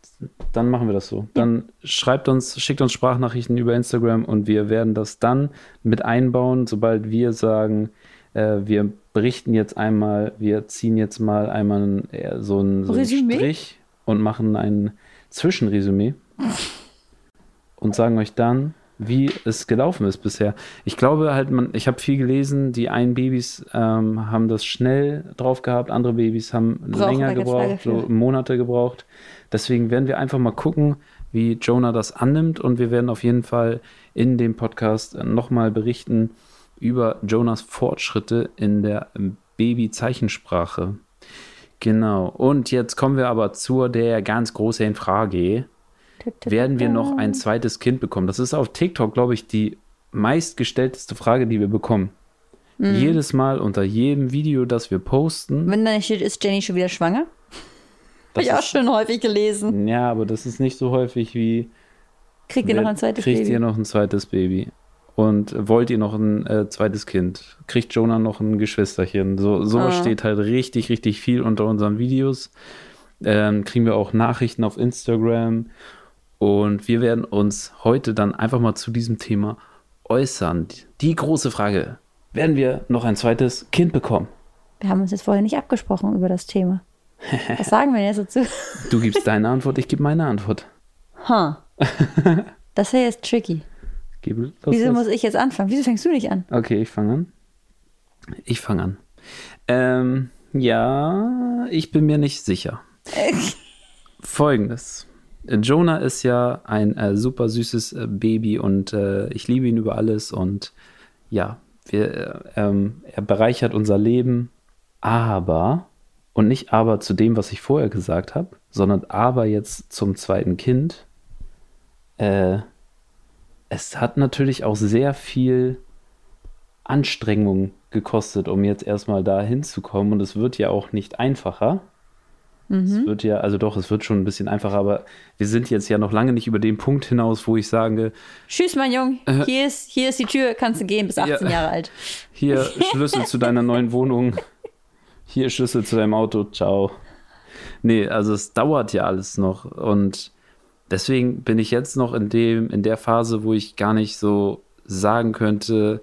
S2: dann machen wir das so. Dann schreibt uns, schickt uns Sprachnachrichten über Instagram und wir werden das dann mit einbauen, sobald wir sagen, äh, wir berichten jetzt einmal, wir ziehen jetzt mal einmal einen, äh, so einen, so einen? Strich und machen ein Zwischenresümee und sagen euch dann, wie es gelaufen ist bisher. Ich glaube halt, man, ich habe viel gelesen, die einen Babys ähm, haben das schnell drauf gehabt, andere Babys haben
S3: Brauchen
S2: länger gebraucht, so. Monate gebraucht. Deswegen werden wir einfach mal gucken, wie Jonah das annimmt und wir werden auf jeden Fall in dem Podcast nochmal berichten über Jonas Fortschritte in der Baby-Zeichensprache. Genau. Und jetzt kommen wir aber zu der ganz großen Frage werden wir noch ein zweites Kind bekommen? Das ist auf TikTok, glaube ich, die meistgestellteste Frage, die wir bekommen.
S3: Mhm.
S2: Jedes Mal unter jedem Video, das wir posten.
S3: Wenn dann steht, ist Jenny schon wieder schwanger? Habe ich auch schon häufig gelesen.
S2: ja, aber das ist nicht so häufig wie.
S3: Kriegt ihr noch ein zweites
S2: kriegt
S3: Baby?
S2: ihr noch ein zweites Baby? Und wollt ihr noch ein äh, zweites Kind? Kriegt Jonah noch ein Geschwisterchen? So, sowas
S3: Ah.
S2: steht halt richtig, richtig viel unter unseren Videos. Ähm, kriegen wir auch Nachrichten auf Instagram. Und wir werden uns heute dann einfach mal zu diesem Thema äußern. Die große Frage: Werden wir noch ein zweites Kind bekommen?
S3: Wir haben uns jetzt vorher nicht abgesprochen über das Thema. Was sagen wir denn jetzt dazu?
S2: Du gibst deine Antwort, ich gebe meine Antwort.
S3: Ha. Das wäre jetzt tricky.
S2: Los,
S3: Wieso muss ich jetzt anfangen? Wieso fängst du nicht an?
S2: Okay, ich fange an. Ich fange an. Ähm, ja, ich bin mir nicht sicher. Folgendes. Jonah ist ja ein äh, super süßes äh, Baby und äh, ich liebe ihn über alles und ja, wir, äh, ähm, er bereichert unser Leben, aber, und nicht aber zu dem, was ich vorher gesagt habe, sondern aber jetzt zum zweiten Kind, äh, es hat natürlich auch sehr viel Anstrengung gekostet, um jetzt erstmal da hinzukommen. Und es wird ja auch nicht einfacher. Es wird ja, also doch, es wird schon ein bisschen einfacher, aber wir sind jetzt ja noch lange nicht über den Punkt hinaus, wo ich sage,
S3: Tschüss, mein Junge. Hier ist, hier ist die Tür, kannst du gehen, bis 18
S2: Ja.
S3: Jahre alt.
S2: hier Schlüssel zu deiner neuen Wohnung, hier Schlüssel zu deinem Auto, ciao. Nee, also es dauert ja alles noch und deswegen bin ich jetzt noch in dem, in der Phase, wo ich gar nicht so sagen könnte,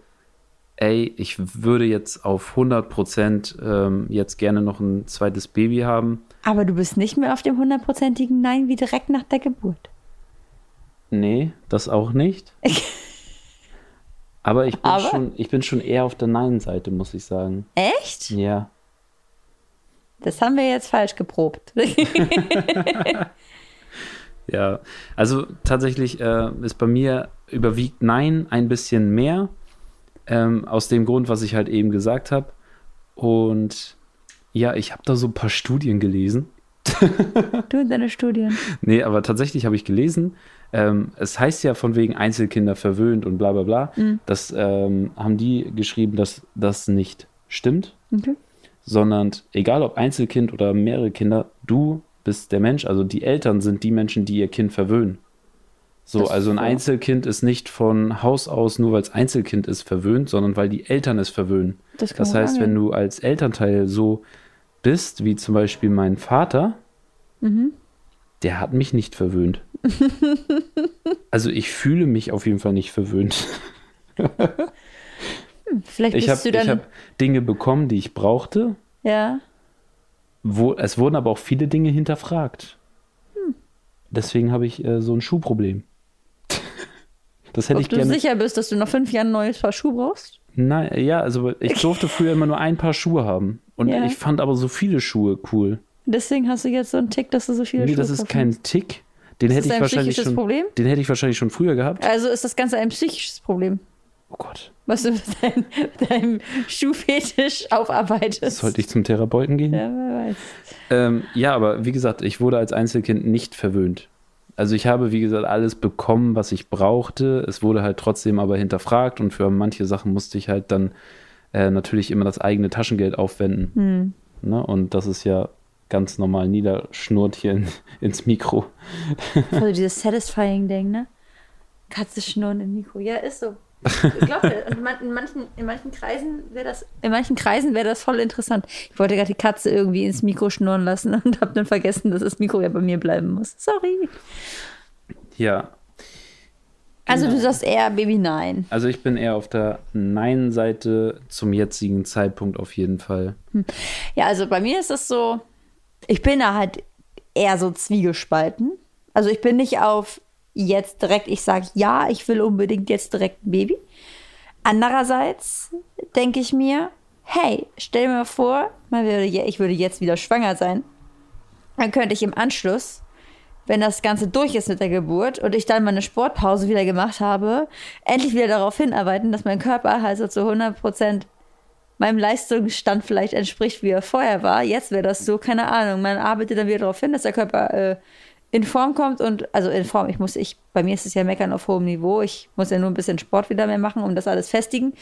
S2: ey, ich würde jetzt auf 100 Prozent ähm, jetzt gerne noch ein zweites Baby haben.
S3: Aber du bist nicht mehr auf dem hundertprozentigen Nein wie direkt nach der Geburt.
S2: Nee, das auch nicht. Aber ich bin,
S3: Aber?
S2: Schon, ich bin schon eher auf der Nein-Seite, muss ich sagen.
S3: Echt?
S2: Ja.
S3: Das haben wir jetzt falsch geprobt.
S2: Ja, also tatsächlich äh, ist bei mir überwiegt Nein ein bisschen mehr. Ähm, aus dem Grund, was ich halt eben gesagt habe. Und ja, ich habe da so ein paar Studien gelesen.
S3: du und deine Studien.
S2: Nee, aber tatsächlich habe ich gelesen, ähm, es heißt ja von wegen Einzelkinder verwöhnt und bla bla bla. Das ähm, haben die geschrieben, dass das nicht stimmt,
S3: Okay.
S2: sondern egal ob Einzelkind oder mehrere Kinder, du bist der Mensch, also die Eltern sind die Menschen, die ihr Kind verwöhnen. So, also ein. Einzelkind ist nicht von Haus aus, nur weil es Einzelkind ist, verwöhnt, sondern weil die Eltern es verwöhnen.
S3: Das
S2: Das heißt, wenn du als Elternteil so bist, wie zum Beispiel mein Vater,
S3: Mhm.
S2: der hat mich nicht verwöhnt. also ich fühle mich auf jeden Fall nicht verwöhnt.
S3: Vielleicht
S2: Ich
S3: bist
S2: habe
S3: du dann.
S2: hab Dinge bekommen, die ich brauchte.
S3: ja.
S2: Wo, es wurden aber auch viele Dinge hinterfragt.
S3: Hm.
S2: Deswegen habe ich äh, so ein Schuhproblem. Das hätte
S3: Ob
S2: ich
S3: du
S2: gerne.
S3: sicher bist, dass du nach fünf Jahren ein neues Paar Schuhe brauchst?
S2: Nein, ja, also ich durfte früher immer nur ein paar Schuhe haben. Und
S3: Ja.
S2: ich fand aber so viele Schuhe cool.
S3: Deswegen hast du jetzt so einen Tick, dass du so viele
S2: Nee,
S3: Schuhe
S2: das ist kein Tick. Den
S3: Ist
S2: hätte
S3: das
S2: ich
S3: ein
S2: wahrscheinlich
S3: psychisches
S2: schon.
S3: Problem?
S2: Den hätte ich wahrscheinlich schon früher gehabt.
S3: Also ist das Ganze ein psychisches Problem,
S2: Oh Gott.
S3: was du mit dein, deinem Schuhfetisch aufarbeitest.
S2: Sollte ich zum Therapeuten gehen?
S3: Ja, wer weiß.
S2: Ähm, ja, aber wie gesagt, ich wurde als Einzelkind nicht verwöhnt. Also ich habe, wie gesagt, alles bekommen, was ich brauchte. Es wurde halt trotzdem aber hinterfragt und für manche Sachen musste ich halt dann äh, natürlich immer das eigene Taschengeld aufwenden.
S3: Hm.
S2: Ne? Und das ist ja ganz normal niederschnurrt hier in, ins Mikro.
S3: Also dieses Satisfying-Ding, ne? Katze schnurren im Mikro. Ja, ist so. Ich glaube, in, man- in manchen, in manchen Kreisen wäre das, in manchen Kreisen wäre das voll interessant. Ich wollte gerade die Katze irgendwie ins Mikro schnurren lassen und habe dann vergessen, dass das Mikro ja bei mir bleiben muss. Sorry.
S2: Ja,
S3: Also
S2: Genau.
S3: du sagst eher Baby nein.
S2: also ich bin eher auf der Nein-Seite zum jetzigen Zeitpunkt auf jeden Fall.
S3: Ja, also bei mir ist es so, ich bin da halt eher so zwiegespalten. Also ich bin nicht auf jetzt direkt, ich sage ja, ich will unbedingt jetzt direkt ein Baby. Andererseits denke ich mir, hey, stell mir mal vor, würde, ich würde jetzt wieder schwanger sein. Dann könnte ich im Anschluss, wenn das Ganze durch ist mit der Geburt und ich dann meine Sportpause wieder gemacht habe, endlich wieder darauf hinarbeiten, dass mein Körper also zu 100 Prozent meinem Leistungsstand vielleicht entspricht, wie er vorher war. Jetzt wäre das so, keine Ahnung. Man arbeitet dann wieder darauf hin, dass der Körper äh, in Form kommt und, also in Form, ich muss, ich, bei mir ist es ja meckern auf hohem Niveau. Ich muss ja nur ein bisschen Sport wieder mehr machen, um das alles festigen.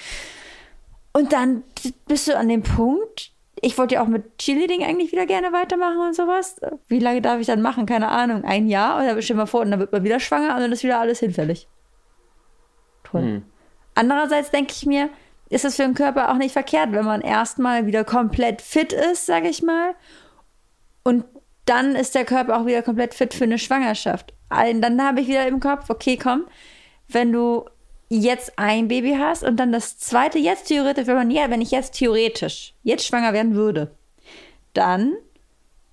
S3: Und dann bist du an dem Punkt, ich wollte ja auch mit Cheerleading eigentlich wieder gerne weitermachen und sowas. Wie lange darf ich dann machen? Keine Ahnung. Ein Jahr und dann stell mal vor, und dann wird man wieder schwanger und dann ist wieder alles hinfällig. Toll.
S2: Hm.
S3: Andererseits denke ich mir, ist es für den Körper auch nicht verkehrt, wenn man erstmal wieder komplett fit ist, sage ich mal. Und dann ist der Körper auch wieder komplett fit für eine Schwangerschaft. Ein- Dann habe ich wieder im Kopf, okay, komm, wenn du jetzt ein Baby hast und dann das zweite jetzt theoretisch, wenn man ja, wenn ich jetzt theoretisch jetzt schwanger werden würde, dann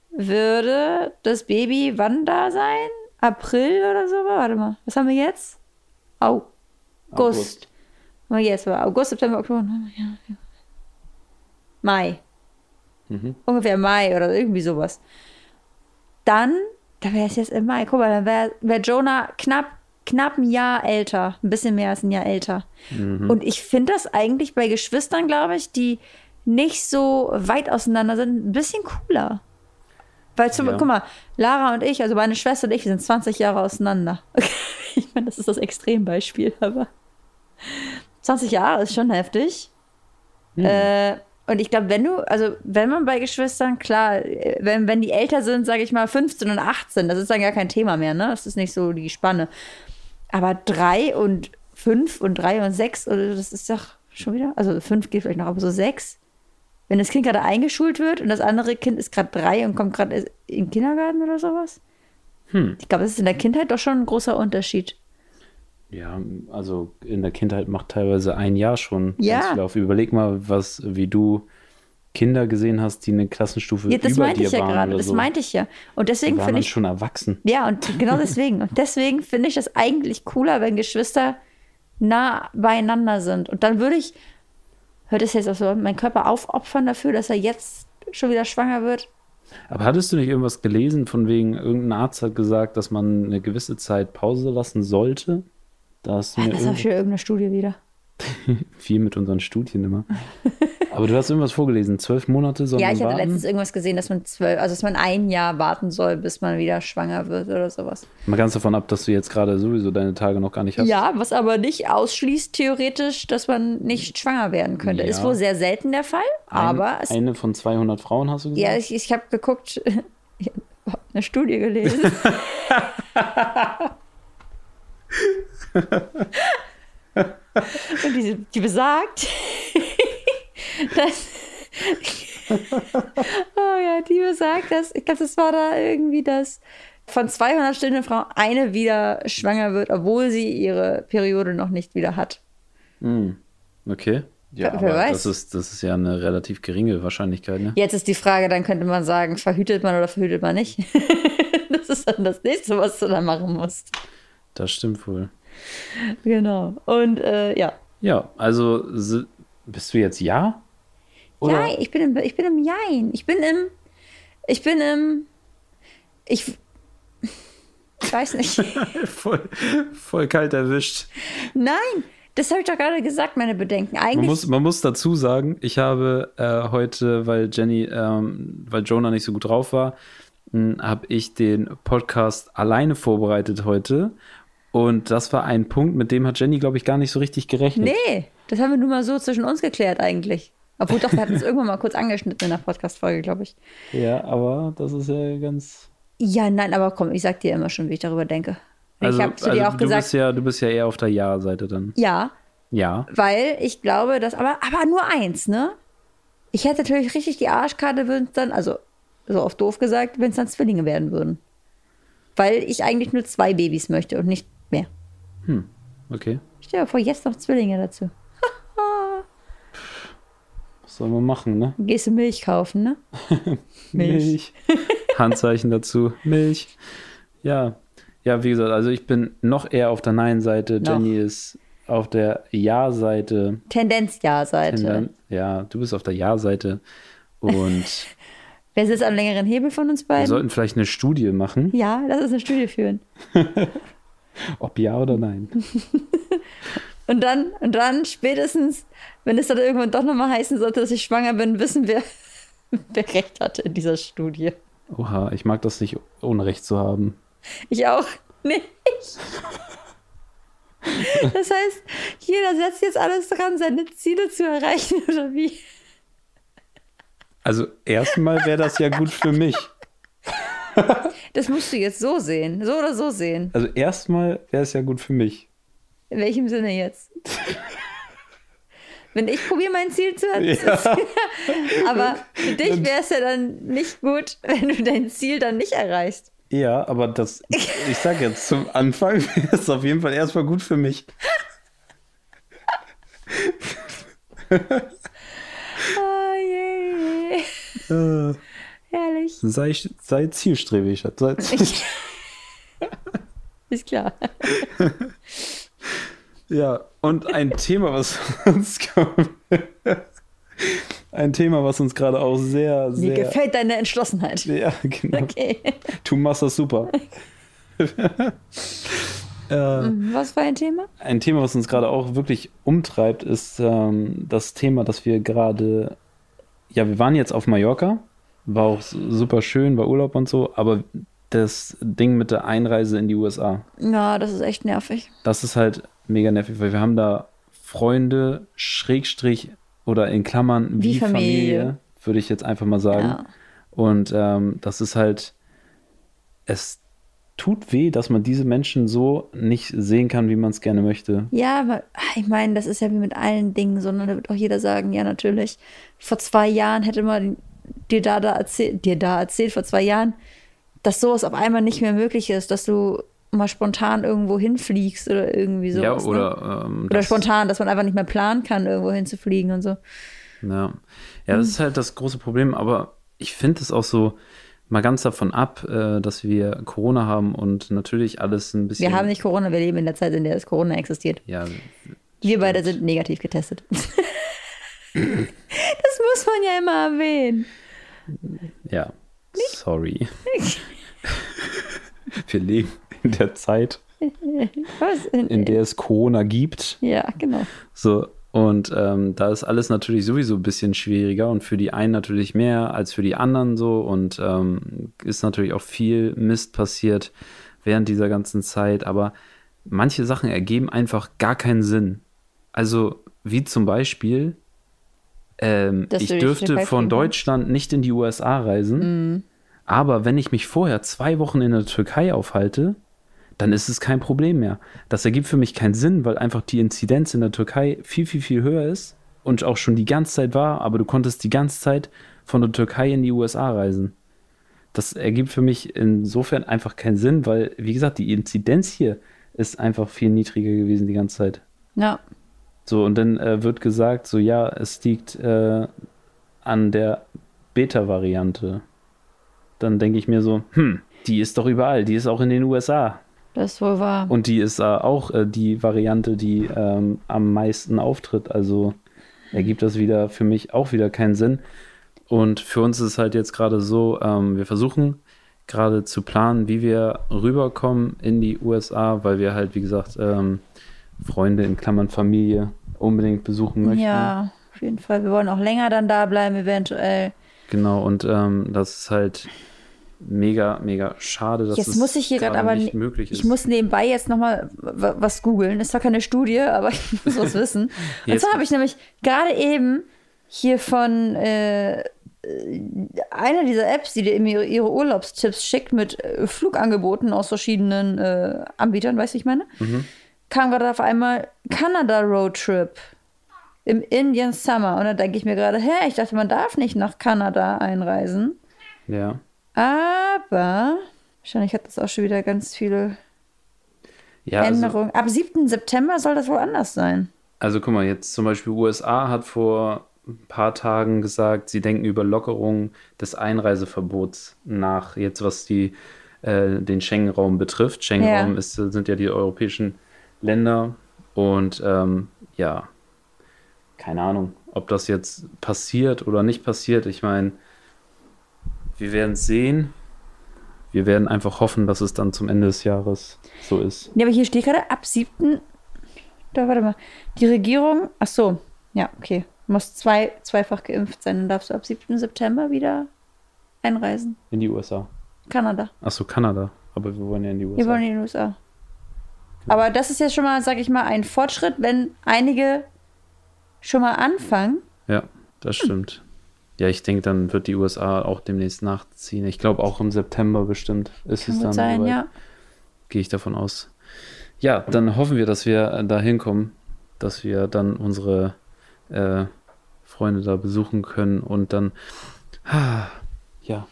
S3: würde das Baby wann da sein? April oder so? Warte mal, was haben wir jetzt? August.
S2: August.
S3: Mal jetzt war August, September, Oktober. Mai.
S2: Mhm.
S3: Ungefähr Mai oder irgendwie sowas. Dann, da wäre es jetzt im Mai. Guck mal, dann wäre wär Jonah knapp, knapp ein Jahr älter. Ein bisschen mehr als ein Jahr älter. Und ich finde das eigentlich bei Geschwistern, glaube ich, die nicht so weit auseinander sind, ein bisschen cooler. Weil zum,
S2: Ja.
S3: guck mal, Lara und ich, also meine Schwester und ich, wir sind 20 Jahre auseinander. ich meine, das ist das Extrembeispiel, aber 20 Jahre ist schon heftig. Äh, und ich glaube, wenn du, also wenn man bei Geschwistern, klar, wenn, wenn die älter sind, sage ich mal 15 und 18, das ist dann gar kein Thema mehr, ne? Das ist nicht so die Spanne. Aber drei und fünf und drei und sechs, oder das ist doch schon wieder, also fünf geht vielleicht noch, aber so sechs. Wenn das Kind gerade eingeschult wird und das andere Kind ist gerade drei und kommt gerade in den Kindergarten oder sowas.
S2: Hm.
S3: Ich glaube, das ist in der Kindheit doch schon ein großer Unterschied.
S2: Ja, also in der Kindheit macht teilweise ein Jahr schon
S3: Ja.
S2: ganz viel auf. Überleg mal, was, wie du Kinder gesehen hast, die eine Klassenstufe
S3: Ja, das
S2: über
S3: meinte
S2: dir
S3: ich ja
S2: waren
S3: gerade, das
S2: so.
S3: meinte ich ja. Und deswegen finde ich,
S2: schon erwachsen.
S3: Ja, und genau deswegen. Und deswegen finde ich das eigentlich cooler, wenn Geschwister nah beieinander sind. Und dann würde ich, hört es jetzt auch so, meinen Körper aufopfern dafür, dass er jetzt schon wieder schwanger wird.
S2: Aber hattest du nicht irgendwas gelesen, von wegen, irgendein Arzt hat gesagt, dass man eine gewisse Zeit Pause lassen sollte?
S3: Das ist auch schon irgendeine Studie wieder.
S2: viel mit unseren Studien immer. Aber du hast irgendwas vorgelesen, zwölf Monate soll
S3: Ja,
S2: man
S3: ich hatte
S2: warten?
S3: letztens irgendwas gesehen, dass man zwölf, also dass man ein Jahr warten soll, bis man wieder schwanger wird oder sowas.
S2: Mal ganz davon ab, dass du jetzt gerade sowieso deine Tage noch gar nicht hast.
S3: Ja, was aber nicht ausschließt theoretisch, dass man nicht schwanger werden könnte.
S2: Ja.
S3: Ist wohl sehr selten der Fall,
S2: Ein,
S3: aber es
S2: eine von 200 Frauen hast du gesagt?
S3: Ja, ich, ich habe geguckt, ich habe eine Studie gelesen. Und die, die besagt, dass. oh ja, die besagt, dass. Ich glaube, das war da irgendwie das. Von 200 stillenden Frauen eine wieder schwanger wird, obwohl sie ihre Periode noch nicht wieder hat.
S2: Hm. Okay. Ja, aber
S3: weiß.
S2: Das, ist, das ist ja eine relativ geringe Wahrscheinlichkeit, ne?
S3: Jetzt ist die Frage, dann könnte man sagen, verhütet man oder verhütet man nicht? das ist dann das nächste, was du dann machen musst.
S2: Das stimmt wohl.
S3: Genau. Und äh, ja.
S2: Ja, also bist du jetzt ja? Oder?
S3: Ja, ich bin im, ich bin im Jein. Ich bin im. Ich bin im. Ich. Ich weiß nicht.
S2: voll, voll kalt erwischt.
S3: Nein, das habe ich doch gerade gesagt, meine Bedenken.
S2: Man
S3: Eigentlich.
S2: muss, man muss dazu sagen, ich habe äh, heute, weil Jenny, ähm, weil Jonah nicht so gut drauf war, habe ich den Podcast alleine vorbereitet heute. Und das war ein Punkt, mit dem hat Jenny, glaube ich, gar nicht so richtig gerechnet.
S3: nee. Das haben wir nur mal so zwischen uns geklärt eigentlich. Obwohl doch, wir hatten es irgendwann mal kurz angeschnitten in der Podcast-Folge, glaube ich.
S2: Ja, aber das ist ja ganz.
S3: Ja, nein, aber komm, ich sag dir immer schon, wie ich darüber denke.
S2: Also,
S3: ich habe zu
S2: also
S3: dir auch
S2: du
S3: gesagt,
S2: bist ja, du bist ja eher auf der Ja-Seite dann.
S3: ja,
S2: Ja.
S3: weil ich glaube, dass, aber, aber nur eins, ne? Ich hätte natürlich richtig die Arschkarte, wenn es dann, also so oft doof gesagt, wenn es dann Zwillinge werden würden. Weil ich eigentlich nur zwei Babys möchte und nicht mehr.
S2: Okay.
S3: Stell dir vor, jetzt noch Zwillinge dazu.
S2: Was soll man machen, ne?
S3: Gehst du Milch kaufen, ne? Milch.
S2: Handzeichen dazu. Milch. Ja. Ja, wie gesagt, also ich bin noch eher auf der Nein-Seite. Jenny ist auf der Ja-Seite.
S3: Tendenz Ja-Seite.
S2: Tenden- Ja, du bist auf der Ja-Seite. Und
S3: Wer sitzt am längeren Hebel von uns
S2: wir
S3: beiden?
S2: sollten vielleicht eine Studie machen,
S3: Ja, lass uns eine Studie führen.
S2: ob ja oder nein.
S3: Und dann, und dann spätestens, wenn es dann irgendwann doch nochmal heißen sollte, dass ich schwanger bin, wissen wir, wer recht hatte in dieser Studie.
S2: Oha, ich mag das nicht, ohne Recht zu haben.
S3: Ich auch nicht. Das heißt, jeder setzt jetzt alles dran, seine Ziele zu erreichen, oder wie?
S2: Also erstmal wäre das ja gut für mich.
S3: Das musst du jetzt so sehen, so oder so sehen.
S2: Also erstmal wäre es ja gut für mich.
S3: In welchem Sinne jetzt? Wenn ich probiere, mein Ziel zu erreichen. Aber für dich wäre es ja dann nicht gut, wenn du dein Ziel dann nicht erreichst.
S2: Ja, aber das, ich sag jetzt zum Anfang, wäre es auf jeden Fall erstmal gut für mich.
S3: Oh je, je. Herrlich.
S2: sei, sei zielstrebig. Sei zielstrebig.
S3: Ist klar.
S2: Ja, und ein Thema, was uns ein Thema, was uns gerade auch sehr,
S3: Mir
S2: sehr.
S3: gefällt deine Entschlossenheit.
S2: Ja, genau.
S3: Okay.
S2: Du machst das super. äh,
S3: Was für ein Thema?
S2: ein Thema, was uns gerade auch wirklich umtreibt, ist ähm, das Thema, dass wir gerade, ja, wir waren jetzt auf Mallorca, war auch super schön, war Urlaub und so, aber das Ding mit der Einreise in die USA,
S3: Ja, das ist echt nervig.
S2: das ist halt mega nervig, weil wir haben da Freunde, Schrägstrich oder in Klammern wie,
S3: Wie
S2: Familie,
S3: Familie.
S2: würde ich jetzt einfach mal sagen.
S3: Ja.
S2: Und ähm, das ist halt, es tut weh, dass man diese Menschen so nicht sehen kann, wie man es gerne möchte.
S3: Ja, aber ich meine, das ist ja wie mit allen Dingen, sondern da wird auch jeder sagen, ja, natürlich. Vor zwei Jahren hätte man dir da, da erzählt, dir da erzählt, vor zwei Jahren, dass sowas auf einmal nicht mehr möglich ist, dass du mal spontan irgendwo hinfliegst oder irgendwie sowas.
S2: ja,
S3: ne?
S2: oder, ähm,
S3: Oder
S2: das-
S3: spontan, dass man einfach nicht mehr planen kann, irgendwo hinzufliegen und so.
S2: Ja, ja das ist halt das große Problem, aber ich finde es auch so, mal ganz davon ab, äh, dass wir Corona haben und natürlich alles ein bisschen.
S3: Wir haben nicht Corona, wir leben in der Zeit, in der es Corona existiert.
S2: Ja,
S3: Wir beide sind negativ getestet. das muss man ja immer erwähnen.
S2: ja, sorry. wir leben in der Zeit,
S3: Was?
S2: in der es Corona gibt.
S3: ja, genau.
S2: So, und ähm, da ist alles natürlich sowieso ein bisschen schwieriger und für die einen natürlich mehr als für die anderen so und ähm, ist natürlich auch viel Mist passiert während dieser ganzen Zeit, aber manche Sachen ergeben einfach gar keinen Sinn. Also, wie zum Beispiel, ähm, ich dürfte von Deutschland nicht in die USA reisen, aber wenn ich mich vorher zwei Wochen in der Türkei aufhalte, dann ist es kein Problem mehr. Das ergibt für mich keinen Sinn, weil einfach die Inzidenz in der Türkei viel, viel, viel höher ist und auch schon die ganze Zeit war, aber du konntest die ganze Zeit von der Türkei in die USA reisen. Das ergibt für mich insofern einfach keinen Sinn, weil, wie gesagt, die Inzidenz hier ist einfach viel niedriger gewesen die ganze Zeit.
S3: Ja.
S2: So, und dann äh, wird gesagt, so ja, es liegt äh, an der Beta-Variante. Dann denke ich mir so, hm, die ist doch überall, die ist auch in den USA.
S3: Das ist wohl wahr.
S2: Und die ist äh, auch äh, die Variante, die ähm, am meisten auftritt. Also ergibt das wieder für mich auch wieder keinen Sinn. Und für uns ist es halt jetzt gerade so, ähm, wir versuchen gerade zu planen, wie wir rüberkommen in die USA, weil wir halt, wie gesagt, ähm, Freunde in Klammern Familie unbedingt besuchen möchten.
S3: Ja, auf jeden Fall. Wir wollen auch länger dann da bleiben, eventuell.
S2: Genau, und ähm, das ist halt mega, mega schade, dass
S3: Jetzt
S2: es
S3: muss ich hier gerade aber
S2: nicht möglich ist.
S3: Ich muss nebenbei jetzt nochmal was googeln. Ist zwar keine Studie, aber ich muss was wissen. Und zwar habe ich nämlich gerade eben hier von äh, einer dieser Apps, die dir immer ihre, Urlaubstipps schickt mit äh, Flugangeboten aus verschiedenen äh, Anbietern, weißt du, wie ich meine?
S2: Mhm.
S3: Kam gerade auf einmal Kanada Roadtrip im Indian Summer. Und da denke ich mir gerade, hä, ich dachte, man darf nicht nach Kanada einreisen.
S2: ja.
S3: Aber wahrscheinlich hat das auch schon wieder ganz viele
S2: Ja, also,
S3: Änderungen. Ab 7. September soll das wohl anders sein.
S2: also guck mal, jetzt zum Beispiel USA hat vor ein paar Tagen gesagt, sie denken über Lockerung des Einreiseverbots nach, jetzt was die, äh, den Schengen-Raum betrifft. Schengen-Raum
S3: Ja.
S2: ist, sind ja die europäischen Länder und ähm, ja, keine Ahnung, ob das jetzt passiert oder nicht passiert. Ich meine, wir werden es sehen. Wir werden einfach hoffen, dass es dann zum Ende des Jahres so ist.
S3: Ja, aber hier steht gerade ab 7. Da, warte mal. Die Regierung, ach so, ja, okay. Du musst zwei, zweifach geimpft sein, dann darfst du ab 7. September wieder einreisen.
S2: In die USA.
S3: Kanada.
S2: Achso, Kanada. Aber wir wollen ja in die USA.
S3: Wir wollen in die USA. Aber das ist ja schon mal, sag ich mal, ein Fortschritt, wenn einige schon mal anfangen.
S2: Ja, das stimmt. Ja, ich denke, dann wird die USA auch demnächst nachziehen. Ich glaube, auch im September bestimmt ist
S3: Kann
S2: es dann.
S3: sein, ja.
S2: Gehe ich davon aus. Ja, dann hoffen wir, dass wir äh, da hinkommen, dass wir dann unsere äh, Freunde da besuchen können und dann, ah, ja,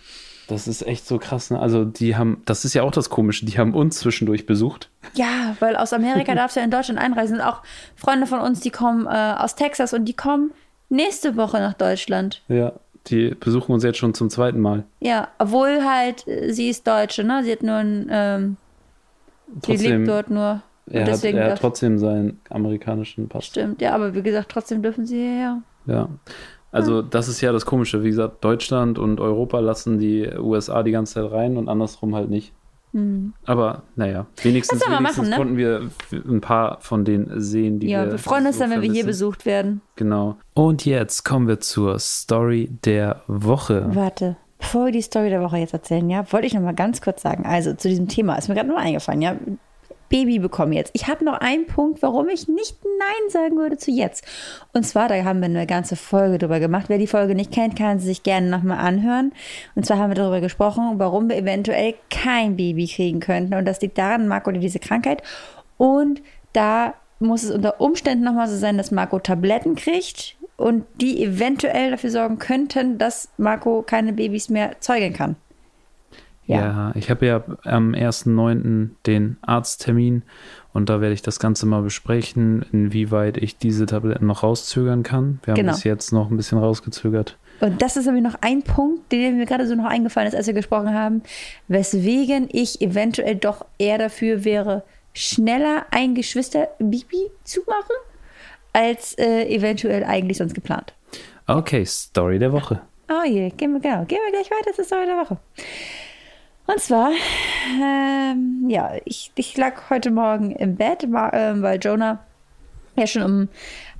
S2: das ist echt so krass. Ne? Also, die haben, das ist ja auch das Komische, die haben uns zwischendurch besucht.
S3: Ja, weil aus Amerika darfst du ja in Deutschland einreisen. Und auch Freunde von uns, die kommen äh, aus Texas und die kommen nächste Woche nach Deutschland.
S2: Ja, die besuchen uns jetzt schon zum zweiten Mal.
S3: Ja, obwohl halt, äh, sie ist Deutsche, ne? Sie hat nur ein, ähm, sie lebt dort nur.
S2: Er, hat, er hat trotzdem seinen amerikanischen Pass.
S3: Stimmt, ja, aber wie gesagt, trotzdem dürfen sie hierher.
S2: Ja. Also das ist ja das Komische. Wie gesagt, Deutschland und Europa lassen die USA die ganze Zeit rein und andersrum halt nicht. Aber naja, wenigstens,
S3: man
S2: wenigstens
S3: machen, ne?
S2: konnten wir ein paar von denen sehen, die
S3: Ja,
S2: wir
S3: wir freuen uns
S2: so
S3: dann, wenn wir hier besucht werden.
S2: Genau. Und jetzt kommen wir zur Story der Woche.
S3: Warte, bevor wir die Story der Woche jetzt erzählen, ja, wollte ich noch mal ganz kurz sagen. Also zu diesem Thema ist mir gerade nur eingefallen, ja. Baby bekommen jetzt. Ich habe noch einen Punkt, warum ich nicht Nein sagen würde zu jetzt. Und zwar, da haben wir eine ganze Folge drüber gemacht. Wer die Folge nicht kennt, kann sie sich gerne nochmal anhören. Und zwar haben wir darüber gesprochen, warum wir eventuell kein Baby kriegen könnten. Und das liegt daran, Marco hat diese Krankheit. Und da muss es unter Umständen nochmal so sein, dass Marco Tabletten kriegt und die eventuell dafür sorgen könnten, dass Marco keine Babys mehr zeugen kann.
S2: Ja, ich habe ja am 1.9. den Arzttermin und da werde ich das Ganze mal besprechen, inwieweit ich diese Tabletten noch rauszögern kann. Wir haben
S3: Genau.
S2: bis jetzt noch ein bisschen rausgezögert.
S3: Und das ist nämlich noch ein Punkt, der mir gerade so noch eingefallen ist, als wir gesprochen haben, weswegen ich eventuell doch eher dafür wäre, schneller ein Geschwister-Bibi zu machen, als äh, eventuell eigentlich sonst geplant.
S2: Okay, Story der Woche.
S3: Oh je, gehen wir, genau, gehen wir gleich weiter zur Story der Woche. Und zwar, ähm, ja, ich, ich lag heute Morgen im Bett, ähm, weil Jonah ja schon um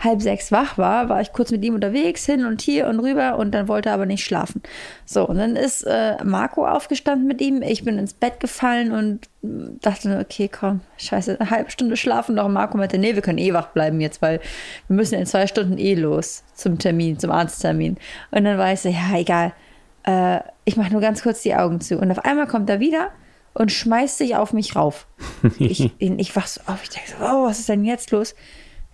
S3: halb sechs wach war, war ich kurz mit ihm unterwegs, hin und hier und rüber und dann wollte er aber nicht schlafen. So, und dann ist äh, Marco aufgestanden mit ihm, ich bin ins Bett gefallen und dachte, nur, okay, komm, scheiße, eine halbe Stunde schlafen noch. Marco meinte, nee, wir können eh wach bleiben jetzt, weil wir müssen in zwei Stunden eh los zum Termin, zum Arzttermin. Und dann war ich so, ja, egal, äh, ich mache nur ganz kurz die Augen zu. Und auf einmal kommt er wieder und schmeißt sich auf mich rauf. ich, ich wach so auf, ich denke so, oh, was ist denn jetzt los?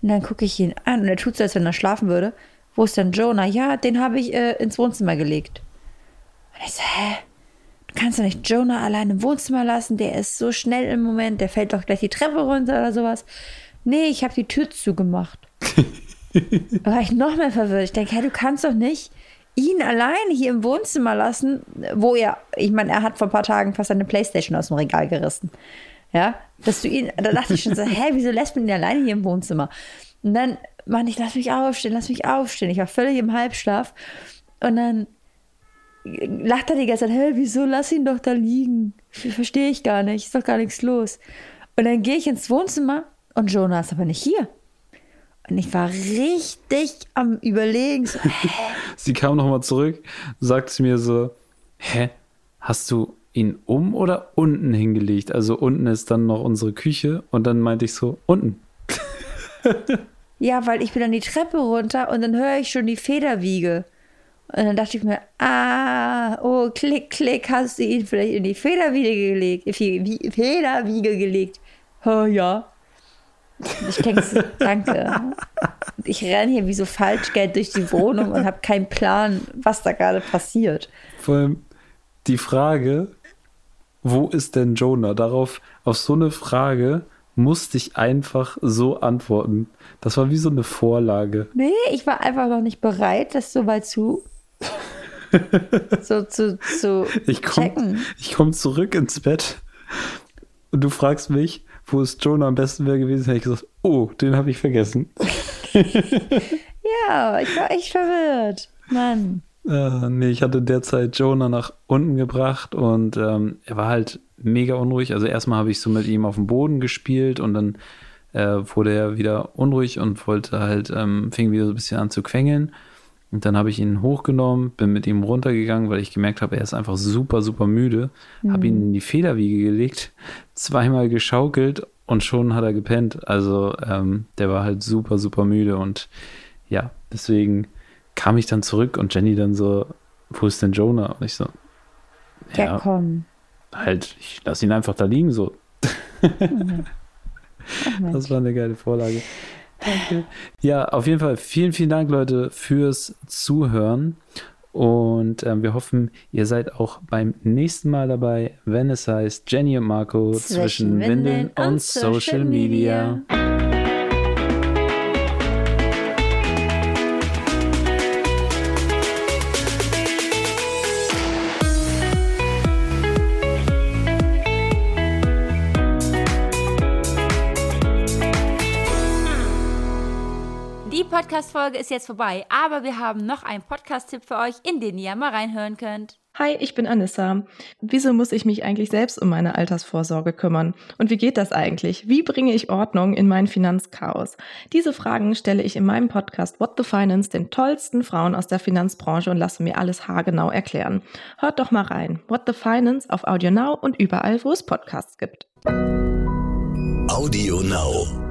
S3: Und dann gucke ich ihn an und er tut so, als wenn er schlafen würde. Wo ist denn Jonah? Ja, den habe ich äh, ins Wohnzimmer gelegt. Und ich so, hä? Du kannst doch nicht Jonah allein im Wohnzimmer lassen. Der ist so schnell im Moment. Der fällt doch gleich die Treppe runter oder sowas. Nee, ich habe die Tür zugemacht. da war ich noch mehr verwirrt. Ich denke, hä, du kannst doch nicht ihn alleine hier im Wohnzimmer lassen, wo er, ich meine, er hat vor ein paar Tagen fast eine Playstation aus dem Regal gerissen. Ja, dass du ihn, da dachte ich schon so, hä, wieso lässt man ihn alleine hier im Wohnzimmer? Und dann meinte ich, lass mich aufstehen, lass mich aufstehen. Ich war völlig im Halbschlaf. Und dann lacht er die ganze Zeit, hä, wieso lass ihn doch da liegen? Verstehe ich gar nicht, ist doch gar nichts los. Und dann gehe ich ins Wohnzimmer und Jonah ist aber nicht hier. Und ich war richtig am Überlegen, so?
S2: Sie kam nochmal zurück, sagte mir so, hä, hast du, ihn um oder unten hingelegt? Also unten ist dann noch unsere Küche und dann meinte ich so, unten.
S3: Ja, weil ich bin dann die Treppe runter und dann höre ich schon die Federwiege. Und dann dachte ich mir, ah, oh, klick, klick, hast du ihn vielleicht in die Federwiege gelegt, Federwiege gelegt. Oh ja. Ich denke, danke. Ich renne hier wie so Falschgeld durch die Wohnung und habe keinen Plan, was da gerade passiert.
S2: Vor allem die Frage, wo ist denn Jonah? Darauf, auf so eine Frage musste ich einfach so antworten. Das war wie so eine Vorlage.
S3: Nee, ich war einfach noch nicht bereit, das so weit zu. so zu, zu
S2: ich komm, Ich komme zurück ins Bett und du fragst mich, wo ist Jonah am besten wäre gewesen, hätte ich gesagt, oh, den habe ich vergessen.
S3: ja, ich war echt verwirrt. Mann.
S2: Äh, nee, ich hatte derzeit Jonah nach unten gebracht und ähm, er war halt mega unruhig. Also erstmal habe ich so mit ihm auf dem Boden gespielt und dann äh, wurde er wieder unruhig und wollte halt, ähm, fing wieder so ein bisschen an zu quengeln. Und dann habe ich ihn hochgenommen, bin mit ihm runtergegangen, weil ich gemerkt habe, er ist einfach super, super müde. Mhm. Habe ihn in die Federwiege gelegt, zweimal geschaukelt und schon hat er gepennt. Also ähm, der war halt super, super müde und ja, deswegen kam ich dann zurück und Jenny dann so, wo ist denn Jonah? Und ich so,
S3: ja, ja komm.
S2: Halt, ich lasse ihn einfach da liegen so. Mhm. Ach, das war eine geile Vorlage. Danke. Ja, auf jeden Fall vielen, vielen Dank, Leute, fürs Zuhören. Und äh, wir hoffen, ihr seid auch beim nächsten Mal dabei, wenn es heißt Jenny und Marco zwischen, zwischen Windeln, Windeln und, und Social Media. Media.
S3: Podcast-Folge ist jetzt vorbei, aber wir haben noch einen Podcast-Tipp für euch, in den ihr mal reinhören könnt.
S1: Hi, ich bin Anissa. Wieso muss ich mich eigentlich selbst um meine Altersvorsorge kümmern? Und wie geht das eigentlich? Wie bringe ich Ordnung in mein Finanzchaos? Diese Fragen stelle ich in meinem Podcast What the Finance den tollsten Frauen aus der Finanzbranche und lasse mir alles haargenau erklären. Hört doch mal rein. What the Finance auf Audio Now und überall, wo es Podcasts gibt.
S4: Audio Now.